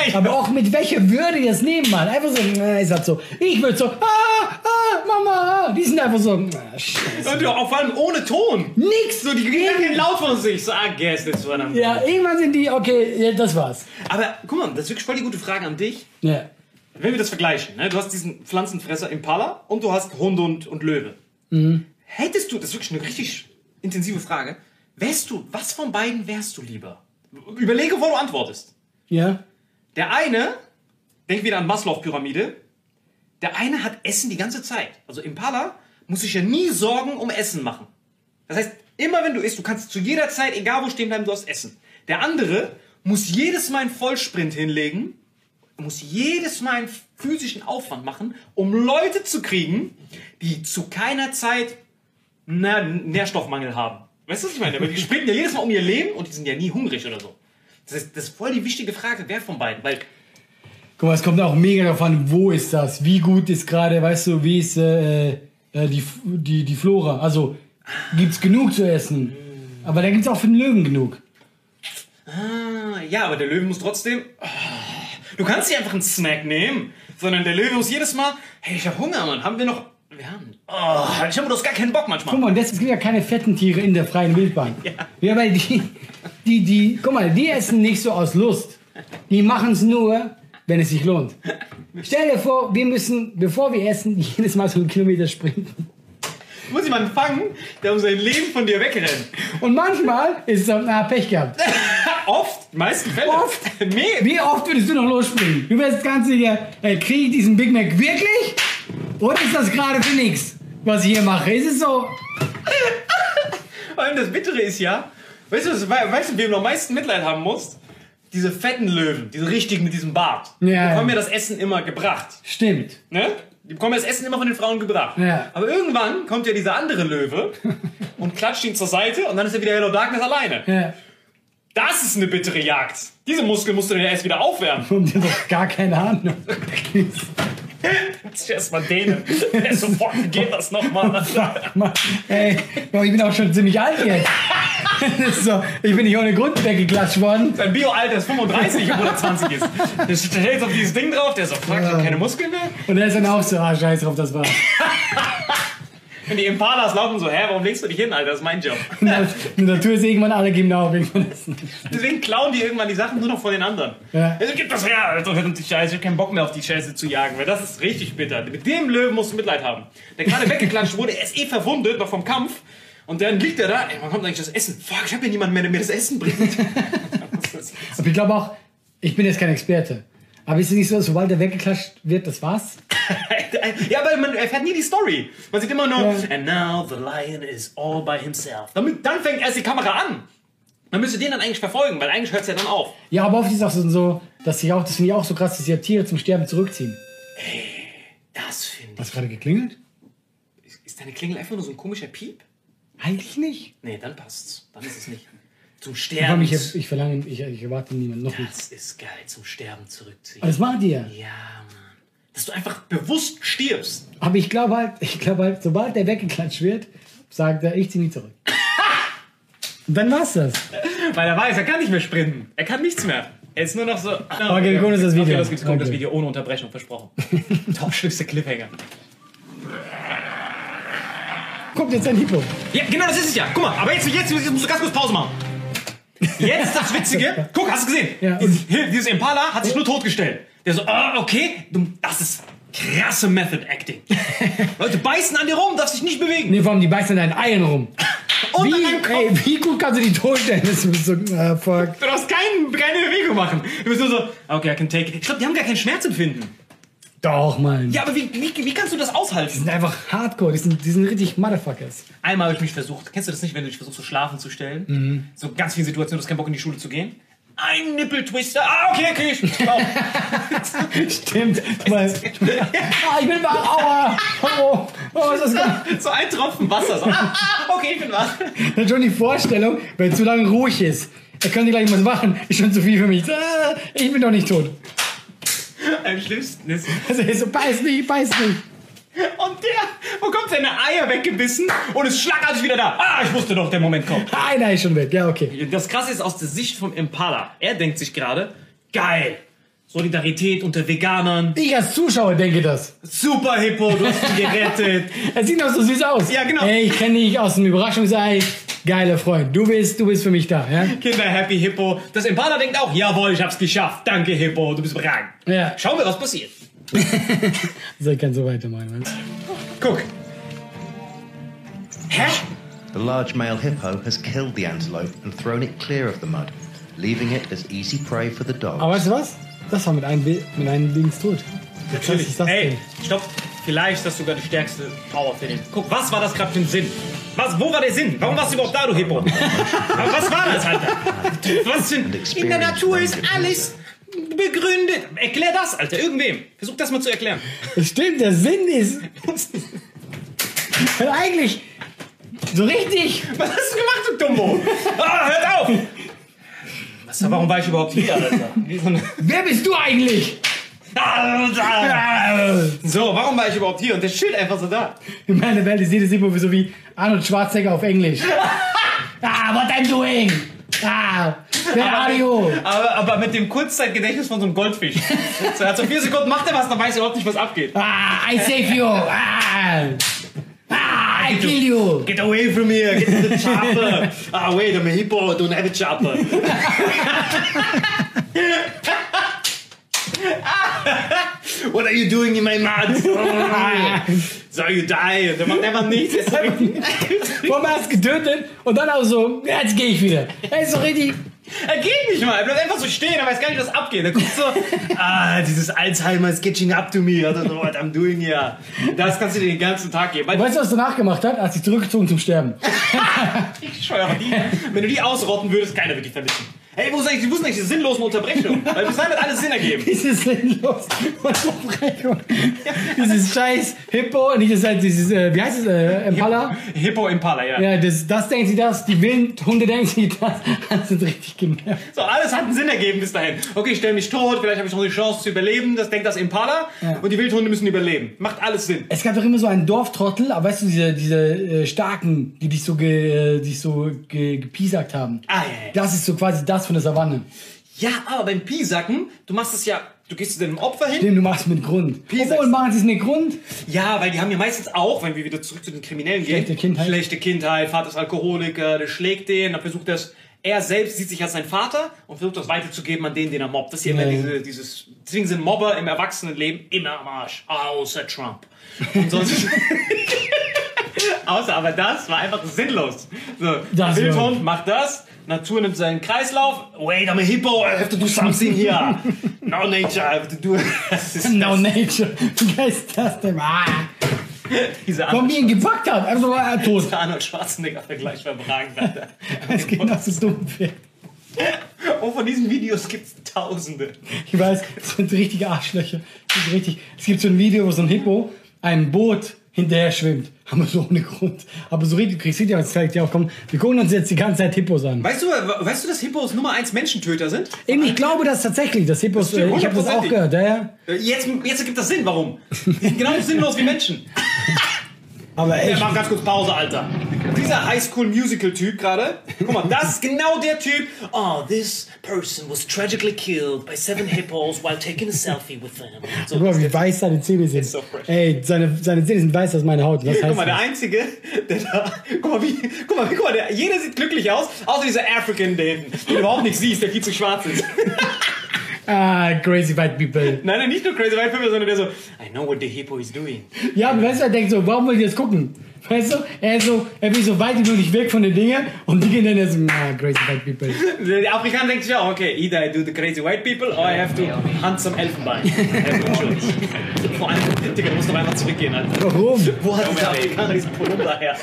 "Ah, fuck." Aber auch mit welcher Würde das nehmen, Mann. Einfach so, äh, ist halt so. Ich würde so, ah, ah, Mama, ah. Die sind einfach so, ah, scheiße. Und auch vor allem ohne Ton. Nix. So, die kriegen keinen Laut von sich. So, I guess that's what I'm Ja, irgendwann sind die, okay, ja, das war's. Aber guck mal, das ist wirklich voll die gute Frage an dich. Ja. Wenn wir das vergleichen, ne? du hast diesen Pflanzenfresser Impala und du hast Hund und, und Löwe. Mhm. hättest du, das ist wirklich eine richtig intensive Frage, wärst du, was von beiden wärst du lieber? Überlege, wo du antwortest. Ja. Der eine, denk wieder an Maslow-Pyramide, der eine hat Essen die ganze Zeit. Also Impala muss sich ja nie Sorgen um Essen machen. Das heißt, immer wenn du isst, du kannst zu jeder Zeit, egal wo stehen bleiben, du hast Essen. Der andere muss jedes Mal einen Vollsprint hinlegen, muss jedes Mal einen physischen Aufwand machen, um Leute zu kriegen, die zu keiner Zeit na, Nährstoffmangel haben. Weißt du, was ich meine? Weil die sprinten ja jedes Mal um ihr Leben und die sind ja nie hungrig oder so. Das ist, das ist voll die wichtige Frage, wer von beiden. Weil Guck mal, es kommt auch mega darauf an, wo ist das? Wie gut ist gerade, weißt du, wie ist äh, äh, die, die, die Flora? Also, gibt's genug zu essen? Aber da gibt's auch für den Löwen genug. Ah, ja, aber der Löwe muss trotzdem. Du kannst nicht einfach einen Snack nehmen, sondern der Löwe muss jedes Mal. Hey, ich hab Hunger, Mann. Haben wir noch. Wir haben. Oh, ich habe bloß gar keinen Bock manchmal. Guck mal, deswegen gibt ja keine fetten Tiere in der freien Wildbahn. Ja, weil die, die, die, guck mal, die essen nicht so aus Lust. Die machen's nur, wenn es sich lohnt. Stell dir vor, wir müssen, bevor wir essen, jedes Mal so einen Kilometer sprinten. Muss jemanden fangen, der um sein Leben von dir wegrennt. Und manchmal ist es auch, na, Pech gehabt. Oft, meisten Fälle. Oft. Wie oft würdest du noch losspringen? Du wärst ganz sicher, äh, kriege ich diesen Big Mac wirklich? Oder ist das gerade für nichts, was ich hier mache? Ist es so? Vor allem das Bittere ist ja, weißt du, weißt du, wem du am meisten Mitleid haben musst? Diese fetten Löwen, diese richtigen mit diesem Bart. Ja, Die ja. bekommen ja das Essen immer gebracht. Stimmt. Ne? Die bekommen das Essen immer von den Frauen gebracht. Ja. Aber irgendwann kommt ja dieser andere Löwe und klatscht ihn zur Seite und dann ist er wieder Hello Darkness alleine. Ja. Das ist eine bittere Jagd. Diese Muskeln musst du ja erst wieder aufwärmen. Und dir doch gar keine Ahnung. Erstmal denen. Sofort geht das nochmal. Ey, ich bin auch schon ziemlich alt jetzt. So, ich bin nicht ohne Grund weggeklatscht worden. Sein Bio-Alter ist 35, obwohl er 20 ist. Der stellt auf dieses Ding drauf, der so, fuck, ich hab keine Muskeln mehr. Und er ist dann auch so, ah, scheiß drauf, das war. Und die Impalas laufen so, hä, warum legst du dich hin, Alter? Das ist mein Job. Der Natur ist irgendwann alle geben auf irgendwann essen. Deswegen klauen die irgendwann die Sachen nur noch von den anderen. Ja. Also gib das her, Alter, verdammte Scheiße. Ich hab keinen Bock mehr auf die Scheiße zu jagen, weil das ist richtig bitter. Mit dem Löwen musst du Mitleid haben. Der gerade weggeklatscht wurde, er ist eh verwundet, noch vom Kampf. Und dann liegt er da, ey, wann kommt eigentlich das Essen? Fuck, ich hab hier niemanden mehr, der mir das Essen bringt. Aber ich glaube auch, ich bin jetzt kein Experte. Aber ist es nicht so, sobald er weggeklatscht wird, das war's? ja, aber man erfährt nie die Story. Man sieht immer nur, Ja. and now the lion is all by himself. Damit, dann fängt erst die Kamera an. Man müsste den dann eigentlich verfolgen, weil eigentlich hört es ja dann auf. Ja, aber oft ist es auch so, dass sich auch, das finde ich auch so krass, dass ja Tiere zum Sterben zurückziehen. Das finde Hast du gerade geklingelt? ich. Ist deine Klingel einfach nur so ein komischer Piep? Eigentlich nicht. Nee, dann passt's. Dann ist es nicht. Zum Sterben. ich, ich verlange, ich, ich erwarte niemanden, noch nicht. Das ist geil, zum Sterben zurückziehen. Aber das macht ihr. Ja, Mann. Dass du einfach bewusst stirbst. Aber ich glaube halt, ich glaube halt, sobald der weggeklatscht wird, sagt er, ich ziehe mich zurück. Und dann war's das. Weil er weiß, er kann nicht mehr sprinten. Er kann nichts mehr. Er ist nur noch so. Okay, wir gucken uns das Video Okay, los geht's, gucken das Okay. Video ohne Unterbrechung, versprochen. Top schlimmste Cliffhanger. Kommt jetzt ein Hippo. Ja, genau, das ist es ja. Guck mal, aber jetzt, jetzt, jetzt musst du ganz kurz Pause machen. Jetzt das Witzige. Guck, hast du gesehen? Ja, dieses, Impala hat sich nur totgestellt. Der so, ah, okay, das ist krasse Method Acting. Leute beißen an dir rum, darfst dich nicht bewegen. Nee, vor allem, die beißen an deinen Eiern rum. Und Wie, ey, wie gut kannst du die totstellen? Das ist so, ah, fuck. Du darfst kein, keine Bewegung machen. Du bist nur so, okay, I can take it. Ich glaube, die haben gar kein Schmerzempfinden. Doch, Mann. Ja, aber wie, wie, wie kannst du das Die aushalten? sind einfach hardcore. Die sind, die sind richtig Motherfuckers. Einmal habe ich mich versucht, kennst du das nicht, wenn du dich versuchst, so schlafen zu stellen? So ganz viele Situationen, du hast keinen Bock in die Schule zu gehen. Ein Nippeltwister. Ah, okay, okay. Ich, oh. Stimmt. Weil, ah, ich bin wach. Aua. Oh, oh, ist das so ein Tropfen Wasser. So, ah, ah, okay, ich bin wach. Dann schon die Vorstellung, wenn zu lange ruhig ist. Er könnte gleich was machen. Ist schon zu viel für mich. Ah, ich bin doch nicht tot. Am schlimmsten ist. Also er so, beiß nicht, beiß nicht. Und der bekommt seine Eier weggebissen und ist schlagartig wieder da. Ah, ich wusste doch, der Moment kommt. Einer ist schon weg. Ja, okay. Das Krasse ist aus der Sicht vom Impala. Er denkt sich gerade, geil. Solidarität unter Veganern. Ich als Zuschauer denke das. Super Hippo, du hast ihn gerettet. Er sieht noch so süß aus. Ja, genau. Ey, ich kenne dich aus dem Überraschungsei. Geiler Freund. Du bist, du bist für mich da, ja? Kinder Happy Hippo. Das Impala denkt auch, jawohl, ich hab's geschafft. Danke Hippo, du bist bereit. Ja. Schauen wir, was passiert. So, ich kann so weitermachen. Mann. Guck. Hä? The large male hippo has killed the antelope and thrown it clear of the mud, leaving it as easy prey for the dogs. Aber weißt du was? Das war mit einem, mit einem Dings tot. Was ist das Ey, denn? stopp. Vielleicht ist das sogar die stärkste Power für den. Guck, was war das gerade für ein Sinn? Was, wo war der Sinn? Warum warst du überhaupt da, du Hippo? Was war das, Alter? Was ein, in der Natur ist alles begründet. Erklär das, Alter, irgendwem. Versuch das mal zu erklären. Stimmt, der Sinn ist. Weil eigentlich. So richtig. Was hast du gemacht, du Dumbo? Ah, hört auf! Was, warum war ich überhaupt hier, Alter? Wer bist du eigentlich? so, warum war ich überhaupt hier? Und der Schild einfach so da. In meiner Welt ist jedes immer so wie Arnold Schwarzenegger auf Englisch. ah, what I'm doing? Ah, where are you? Aber, aber mit dem Kurzzeitgedächtnis von so einem Goldfisch. So, er hat so vier Sekunden macht er was, dann weiß er überhaupt nicht, was abgeht. Ah, I save you. Ah, ah I kill you. Get away from here, get to the chopper. Ah, wait, I'm a hippo, I don't have a chopper. What are you doing in my mud? so you die. Und der macht einfach nichts. Er so Warum hast du getötet? Und dann auch so, jetzt gehe ich wieder. Er ist so richtig. Er geht nicht mal, er bleibt einfach so stehen, er weiß gar nicht, was abgeht. Er guckt so, ah, dieses Alzheimer is catching up to me. I don't know what I'm doing here. Das kannst du dir den ganzen Tag geben. Weißt du, was er danach gemacht hat? Er hat sich zurückgezogen zum Sterben. ich schwöre, die, wenn du die ausrotten würdest, keiner würde dich vermissen. Hey, wo ist eigentlich, wo sind eigentlich die sinnlosen Unterbrechungen? Weil bis dahin hat alles Sinn ergeben. Diese sinnlos Unterbrechung. Dieses scheiß Hippo, nicht das halt dieses, äh, wie heißt es, äh, Impala? Hippo Impala, ja. Ja, das, das denkt sie das, die Wildhunde denken sie das. Das sind richtig genervt. So, alles hat einen Sinn ergeben bis dahin. Okay, ich stell mich tot, vielleicht habe ich noch die Chance zu überleben. Das denkt das Impala. Ja. Und die Wildhunde müssen überleben. Macht alles Sinn. Es gab doch immer so einen Dorftrottel, aber weißt du, diese, diese äh, Starken, die dich so, ge, äh, dich so ge, gepiesackt haben. Ah, ja, ja. Das ist so quasi das von der Savanne. Ja, aber beim Pisacken, du machst es ja, du gehst zu deinem Opfer hin. Den du machst mit Grund. Piesacks. Obwohl, machen sie es mit Grund. Ja, weil die haben ja meistens auch, wenn wir wieder zurück zu den Kriminellen gehen, Schlechte Kindheit. schlechte Kindheit, Vater ist Alkoholiker, der schlägt den, dann versucht das, er selbst sieht sich als sein Vater und versucht das weiterzugeben an den, den er mobbt. Das ist ja immer diese, dieses, deswegen sind Mobber im Erwachsenenleben immer am Arsch. Außer Trump. Und sonst, außer, aber das war einfach sinnlos. So, Wildhund macht das, Natur nimmt seinen Kreislauf, wait, I'm a hippo, I have to do something here. No nature, I have to do, das ist No nature. Wie geil ist das denn? Ah. diese Warum die ihn gepackt hat. Also war er tot. Der Arnold Schwarzenegger-Vergleich überragend, Alter. Das geht noch so dumm wird. Oh, von diesen Videos gibt's Tausende. Ich weiß, das sind richtige Arschlöcher. Das ist richtig. Es gibt so ein Video, wo so ein Hippo ein Boot hinterher schwimmt. Aber so ohne Grund. Aber so richtig, du kriegst das zeigt dir auch, komm, wir gucken uns jetzt die ganze Zeit Hippos an. Weißt du, weißt du, dass Hippos Nummer 1 Menschentöter sind? Eben, ich glaube das tatsächlich, dass Hippos, Das äh, ich habe das auch gehört, ja, ja. Äh, Jetzt, jetzt ergibt das Sinn, warum? Die sind genauso sinnlos wie Menschen. Aber Wir echt, machen ganz kurz Pause, Alter. Dieser Highschool-Musical-Typ gerade, guck mal, das ist genau der Typ. Oh, this person was tragically killed by seven hippos while taking a selfie with them. So, guck mal, wie weiß seine Zähne sind. so. Ey, seine, seine Zähne sind weiß als meine Haut. Das Guck heißt mal, der was. Einzige, der da. Guck mal, wie. Guck mal, guck mal der, jeder sieht glücklich aus, außer dieser African, den, den du überhaupt nicht siehst, der viel zu schwarz ist. Ah, crazy white people. Nein, nein, nicht nur Crazy White People, sondern der so, I know what the hippo is doing. Ja, aber weißt du, er denkt so, warum will ich jetzt gucken? Weißt du, er ist so, er will so weit wie möglich weg von den Dingen und die gehen dann so, ah, crazy white people. Der Afrikaner denkt sich auch, okay, either I do the crazy white people or I have to hunt some Elfenbein. Vor allem, Digga, du musst doch einfach zurückgehen, Alter. Warum? Wo hat der Afrikaner diesen Polunder her?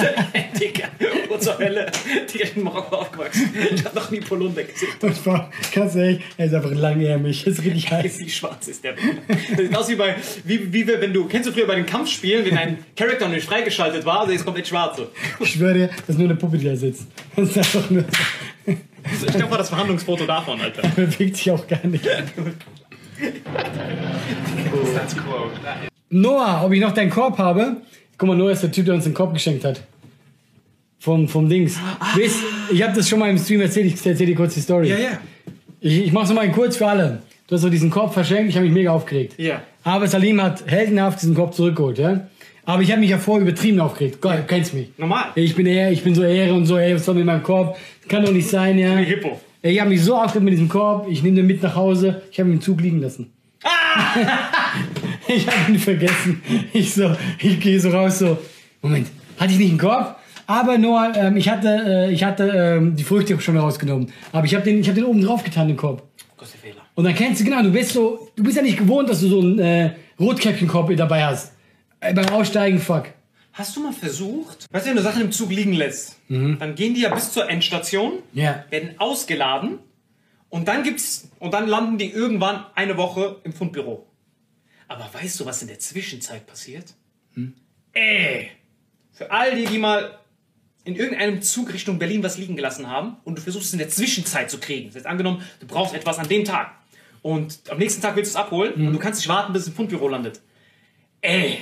Digga, wo zur Hölle? Digga, ich bin in Marokko aufgewachsen. Ich hab noch nie Polunder gesehen. Das war, ganz ehrlich, er ist einfach langärmig. Das ist richtig heiß. Wie schwarz ist der? Das sieht aus wie bei, wie, wie wir, wenn du, kennst du früher bei den Kampfspielen, wenn ein Charakter noch nicht freigeschaltet war, der ist komplett schwarz. So. Ich schwöre dir, das ist nur eine Puppe, die da sitzt. Das ist einfach nur so. Ich glaube, war das Verhandlungsfoto davon, Alter. bewegt sich auch gar nicht. Noah, ob ich noch deinen Korb habe? Guck mal, Noah ist der Typ, der uns den Korb geschenkt hat. Vom, vom Dings. Weißt, ich habe das schon mal im Stream erzählt, ich erzähle dir kurz die Story. ja. Ich, ich mach's nochmal kurz für alle. Du hast so diesen Korb verschenkt, ich habe mich mega aufgeregt. Ja. Aber Salim hat heldenhaft diesen Korb zurückgeholt, ja? Aber ich habe mich ja vorher übertrieben aufgeregt. Gott, du kennst mich. Normal. Ich bin eher, ich bin so Ehre und so, ey, was soll mit meinem Korb? Kann doch nicht sein, ja. Wie Hippo. Ey, Ich habe mich so aufgeregt mit diesem Korb, ich nehme den mit nach Hause, ich habe ihn im Zug liegen lassen. ich habe ihn vergessen. Ich so, ich gehe so raus, so, Moment, Hatte ich nicht im Korb. Aber nur, ähm, ich hatte, äh, ich hatte ähm, die Früchte schon rausgenommen. Aber ich habe den, ich hab den oben drauf getan, den Korb. Großer Fehler. Und dann kennst du, genau, du bist so, du bist ja nicht gewohnt, dass du so einen äh, Rotkäppchenkorb dabei hast. Äh, beim Aussteigen, fuck. Hast du mal versucht, weißt du, wenn du Sachen im Zug liegen lässt, dann gehen die ja bis zur Endstation, Ja. werden ausgeladen und dann gibt's und dann landen die irgendwann eine Woche im Fundbüro. Aber weißt du, was in der Zwischenzeit passiert? Ey, für all die, die mal in irgendeinem Zug Richtung Berlin was liegen gelassen haben und du versuchst es in der Zwischenzeit zu kriegen. Das heißt, angenommen, du brauchst etwas an dem Tag und am nächsten Tag willst du es abholen und du kannst nicht warten, bis es im Fundbüro landet. Ey,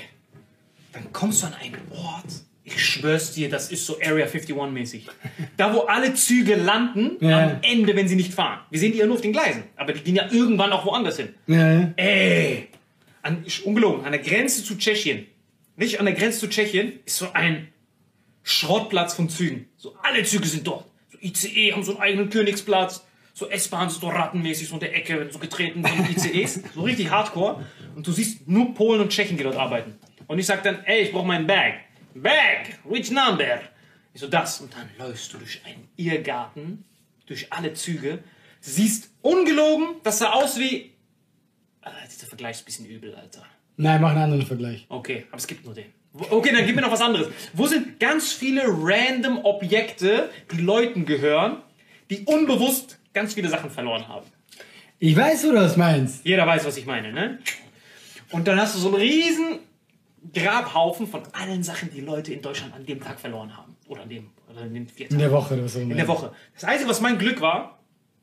dann kommst du an einen Ort, ich schwör's dir, das ist so Area 51-mäßig. Da, wo alle Züge landen, Ja. am Ende, wenn sie nicht fahren. Wir sehen die ja nur auf den Gleisen, aber die gehen ja irgendwann auch woanders hin. Ja. Ey, an, ungelogen, an der Grenze zu Tschechien, nicht an der Grenze zu Tschechien, ist so ein Schrottplatz von Zügen. So alle Züge sind dort. So ICE haben so einen eigenen Königsplatz. So S-Bahn so rattenmäßig so in der Ecke, so getreten sind ICEs. So richtig hardcore. Und du siehst nur Polen und Tschechen, die dort arbeiten. Und ich sag dann, ey, ich brauche meinen Bag. Bag, which number? Ich so, das. Und dann läufst du durch einen Irrgarten, durch alle Züge, siehst ungelogen, das sah aus wie... Ah, dieser Vergleich ist ein bisschen übel, Alter. Nein, mach einen anderen Vergleich. Okay, aber es gibt nur den. Okay, dann gib mir noch was anderes. Wo sind ganz viele random Objekte, die Leuten gehören, die unbewusst ganz viele Sachen verloren haben? Ich weiß, wo du das meinst. Jeder weiß, was ich meine, ne? Und dann hast du so einen riesen Grabhaufen von allen Sachen, die Leute in Deutschland an dem Tag verloren haben. Oder an dem, oder in den vier In der Woche oder so. In der Woche. Das Einzige, was mein Glück war,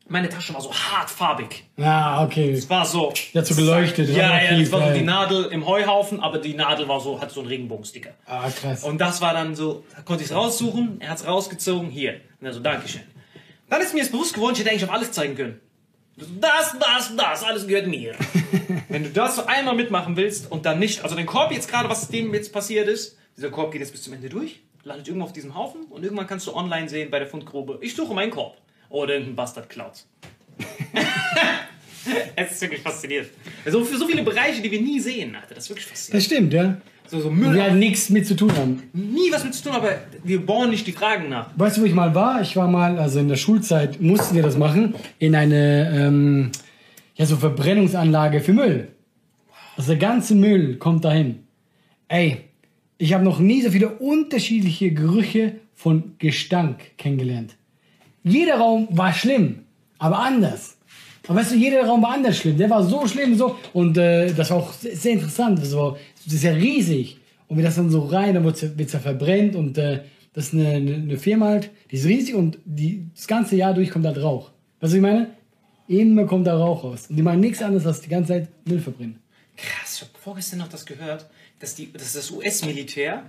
meine Tasche war so hartfarbig. Ah, okay. Es war so. Hat so geleuchtet, das Ja, ja, es war so ja. die Nadel im Heuhaufen, aber die Nadel war so, hat so einen Regenbogensticker. Ah, krass. Und das war dann so, da konnte ich es raussuchen, er hat es rausgezogen, hier. Und er so, Dankeschön. Dann ist mir jetzt bewusst geworden, ich hätte eigentlich auf alles zeigen können. Das, das, das, alles gehört mir. Wenn du das so einmal mitmachen willst und dann nicht, also den Korb jetzt gerade, was dem jetzt passiert ist, dieser Korb geht jetzt bis zum Ende durch, landet irgendwo auf diesem Haufen und irgendwann kannst du online sehen bei der Fundgrube, ich suche meinen Korb. Oder irgendein Bastard klaut. es ist wirklich faszinierend. Also für so viele Bereiche, die wir nie sehen, Alter, das ist wirklich faszinierend. Das stimmt, ja. So, so Müll, wir halt nichts mit zu tun haben. nie was mit zu tun, aber wir bohren nicht die Fragen nach. Weißt du, wo ich mal war? Ich war mal, also in der Schulzeit mussten wir das machen, in eine, ähm, ja, so Verbrennungsanlage für Müll. Also der ganze Müll kommt dahin. Ey, ich habe noch nie so viele unterschiedliche Gerüche von Gestank kennengelernt. Jeder Raum war schlimm, aber anders. Aber weißt du, jeder Raum war anders schlimm. Der war so schlimm, so. Und äh, das war auch sehr, sehr interessant. Das, war, das ist ja riesig. Und wir das dann so rein, dann wird es ja verbrennt. Und äh, das ist eine, eine, Firma halt, die ist riesig und die, das ganze Jahr durch kommt halt Rauch. Weißt du, was ich meine? Immer kommt da Rauch raus. Und die machen nichts anderes, als die ganze Zeit Müll verbrennen. Krass, ich habe vorgestern noch das gehört, dass, die, dass das US-Militär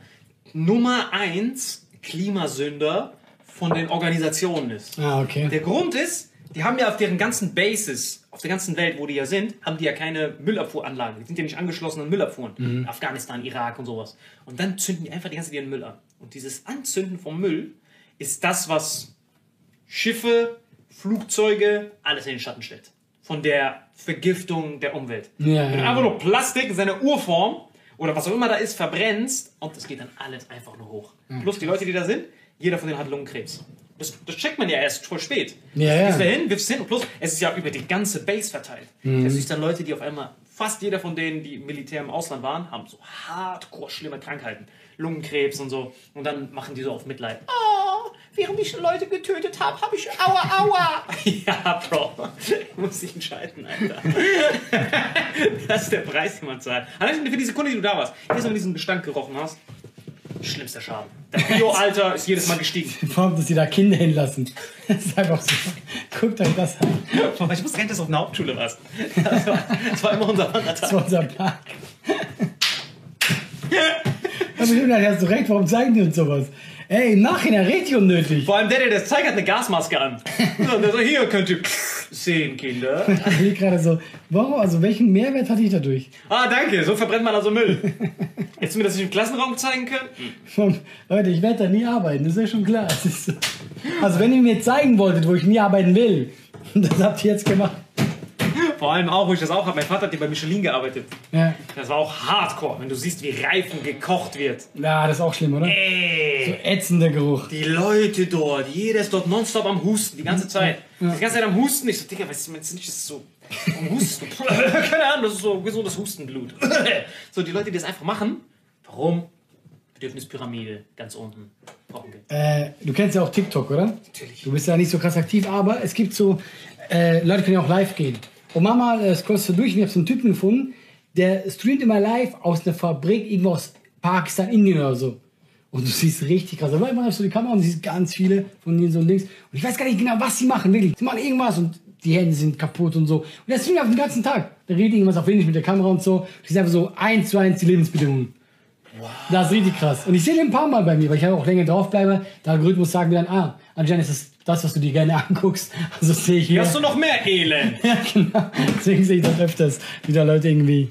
Nummer eins Klimasünder von den Organisationen ist. Ah, okay. Der Grund ist, die haben ja auf deren ganzen Bases, auf der ganzen Welt, wo die ja sind, haben die ja keine Müllabfuhranlagen. Die sind ja nicht angeschlossen an Müllabfuhren. Afghanistan, Irak und sowas. Und dann zünden die einfach die ganze Zeit ihren Müll an. Und dieses Anzünden vom Müll ist das, was Schiffe, Flugzeuge, alles in den Schatten stellt. Von der Vergiftung der Umwelt. Ja, Wenn du einfach nur Plastik in seiner Urform oder was auch immer da ist, verbrennst und das geht dann alles einfach nur hoch. Plus die Leute, die da sind, jeder von denen hat Lungenkrebs. Das, das checkt man ja erst voll spät. Ja, ja. Gehst da hin, wirfst hin und plus, es ist ja über die ganze Base verteilt. Mhm. Es ist dann Leute, die auf einmal, fast jeder von denen, die Militär im Ausland waren, haben so hardcore schlimme Krankheiten. Lungenkrebs und so. Und dann machen die so auf Mitleid. Oh, während ich Leute getötet habe, habe ich aua, aua. ja, Bro. Muss ich entscheiden, Alter. das ist der Preis, den man zahlt. Allein für die Sekunde, die du da warst. Jedes Mal diesen Gestank gerochen hast. Schlimmster Schaden. Dein Bio-Alter ist jedes Mal gestiegen. Vor allem, dass die da Kinder hinlassen. Das ist einfach so. Guckt euch das an. Ich wusste gar nicht, dass du auf einer Hauptschule warst. Das war, das war immer unser Wandertag. Das war unser Plan. Aber stimmt, da hast du recht, warum zeigen die uns sowas? Ey, im Nachhinein richtig unnötig. Vor allem der, der das zeigt, hat eine Gasmaske an. So, und der so, hier könnt ihr sehen, Kinder. Ich gerade so, warum, also welchen Mehrwert hatte ich dadurch? Ah, danke, so verbrennt man also Müll. Hättest du mir das nicht im Klassenraum zeigen können? Vom- Leute, ich werde da nie arbeiten, das ist ja schon klar. So. Also wenn ihr mir zeigen wolltet, wo ich nie arbeiten will, das habt ihr jetzt gemacht. Vor allem auch, wo ich das auch habe. Mein Vater hat hier bei Michelin gearbeitet. Ja. Das war auch hardcore, wenn du siehst, wie Reifen gekocht wird. ja, das ist auch schlimm, oder? Ey. So ätzender Geruch. Die Leute dort, jeder ist dort nonstop am Husten, die ganze Zeit. Die ganze Zeit am Husten. Ich so, Digga, was meinst du nicht, das ist so am Husten? Keine Ahnung, das ist so gesundes Hustenblut. so, die Leute, die das einfach machen, warum? Bedürfnispyramide, ganz unten. Äh, du kennst ja auch TikTok, oder? Natürlich. Du bist ja nicht so krass aktiv, aber es gibt so, äh, Leute können ja auch live gehen. Und Mama äh, scrollst du durch und ich habe so einen Typen gefunden, der streamt immer live aus einer Fabrik, irgendwo aus Pakistan, Indien oder so. Und du siehst richtig krass. Da war immer so die Kamera und siehst ganz viele von denen so links. Und ich weiß gar nicht genau, was sie machen, wirklich. Sie machen irgendwas und die Hände sind kaputt und so. Und der streamt auf den ganzen Tag. Der redet irgendwas auf Englisch mit der Kamera und so. Das ist einfach so eins zu eins die Lebensbedingungen. Das ist richtig krass. Und ich sehe den ein paar Mal bei mir, weil ich ja auch länger draufbleibe. Der Algorithmus sagt mir dann, ah, anscheinend ist das das, was du dir gerne anguckst. Also sehe ich Hier hast du noch mehr Elend. Ja, genau. Deswegen sehe ich das öfters. Wieder Leute irgendwie.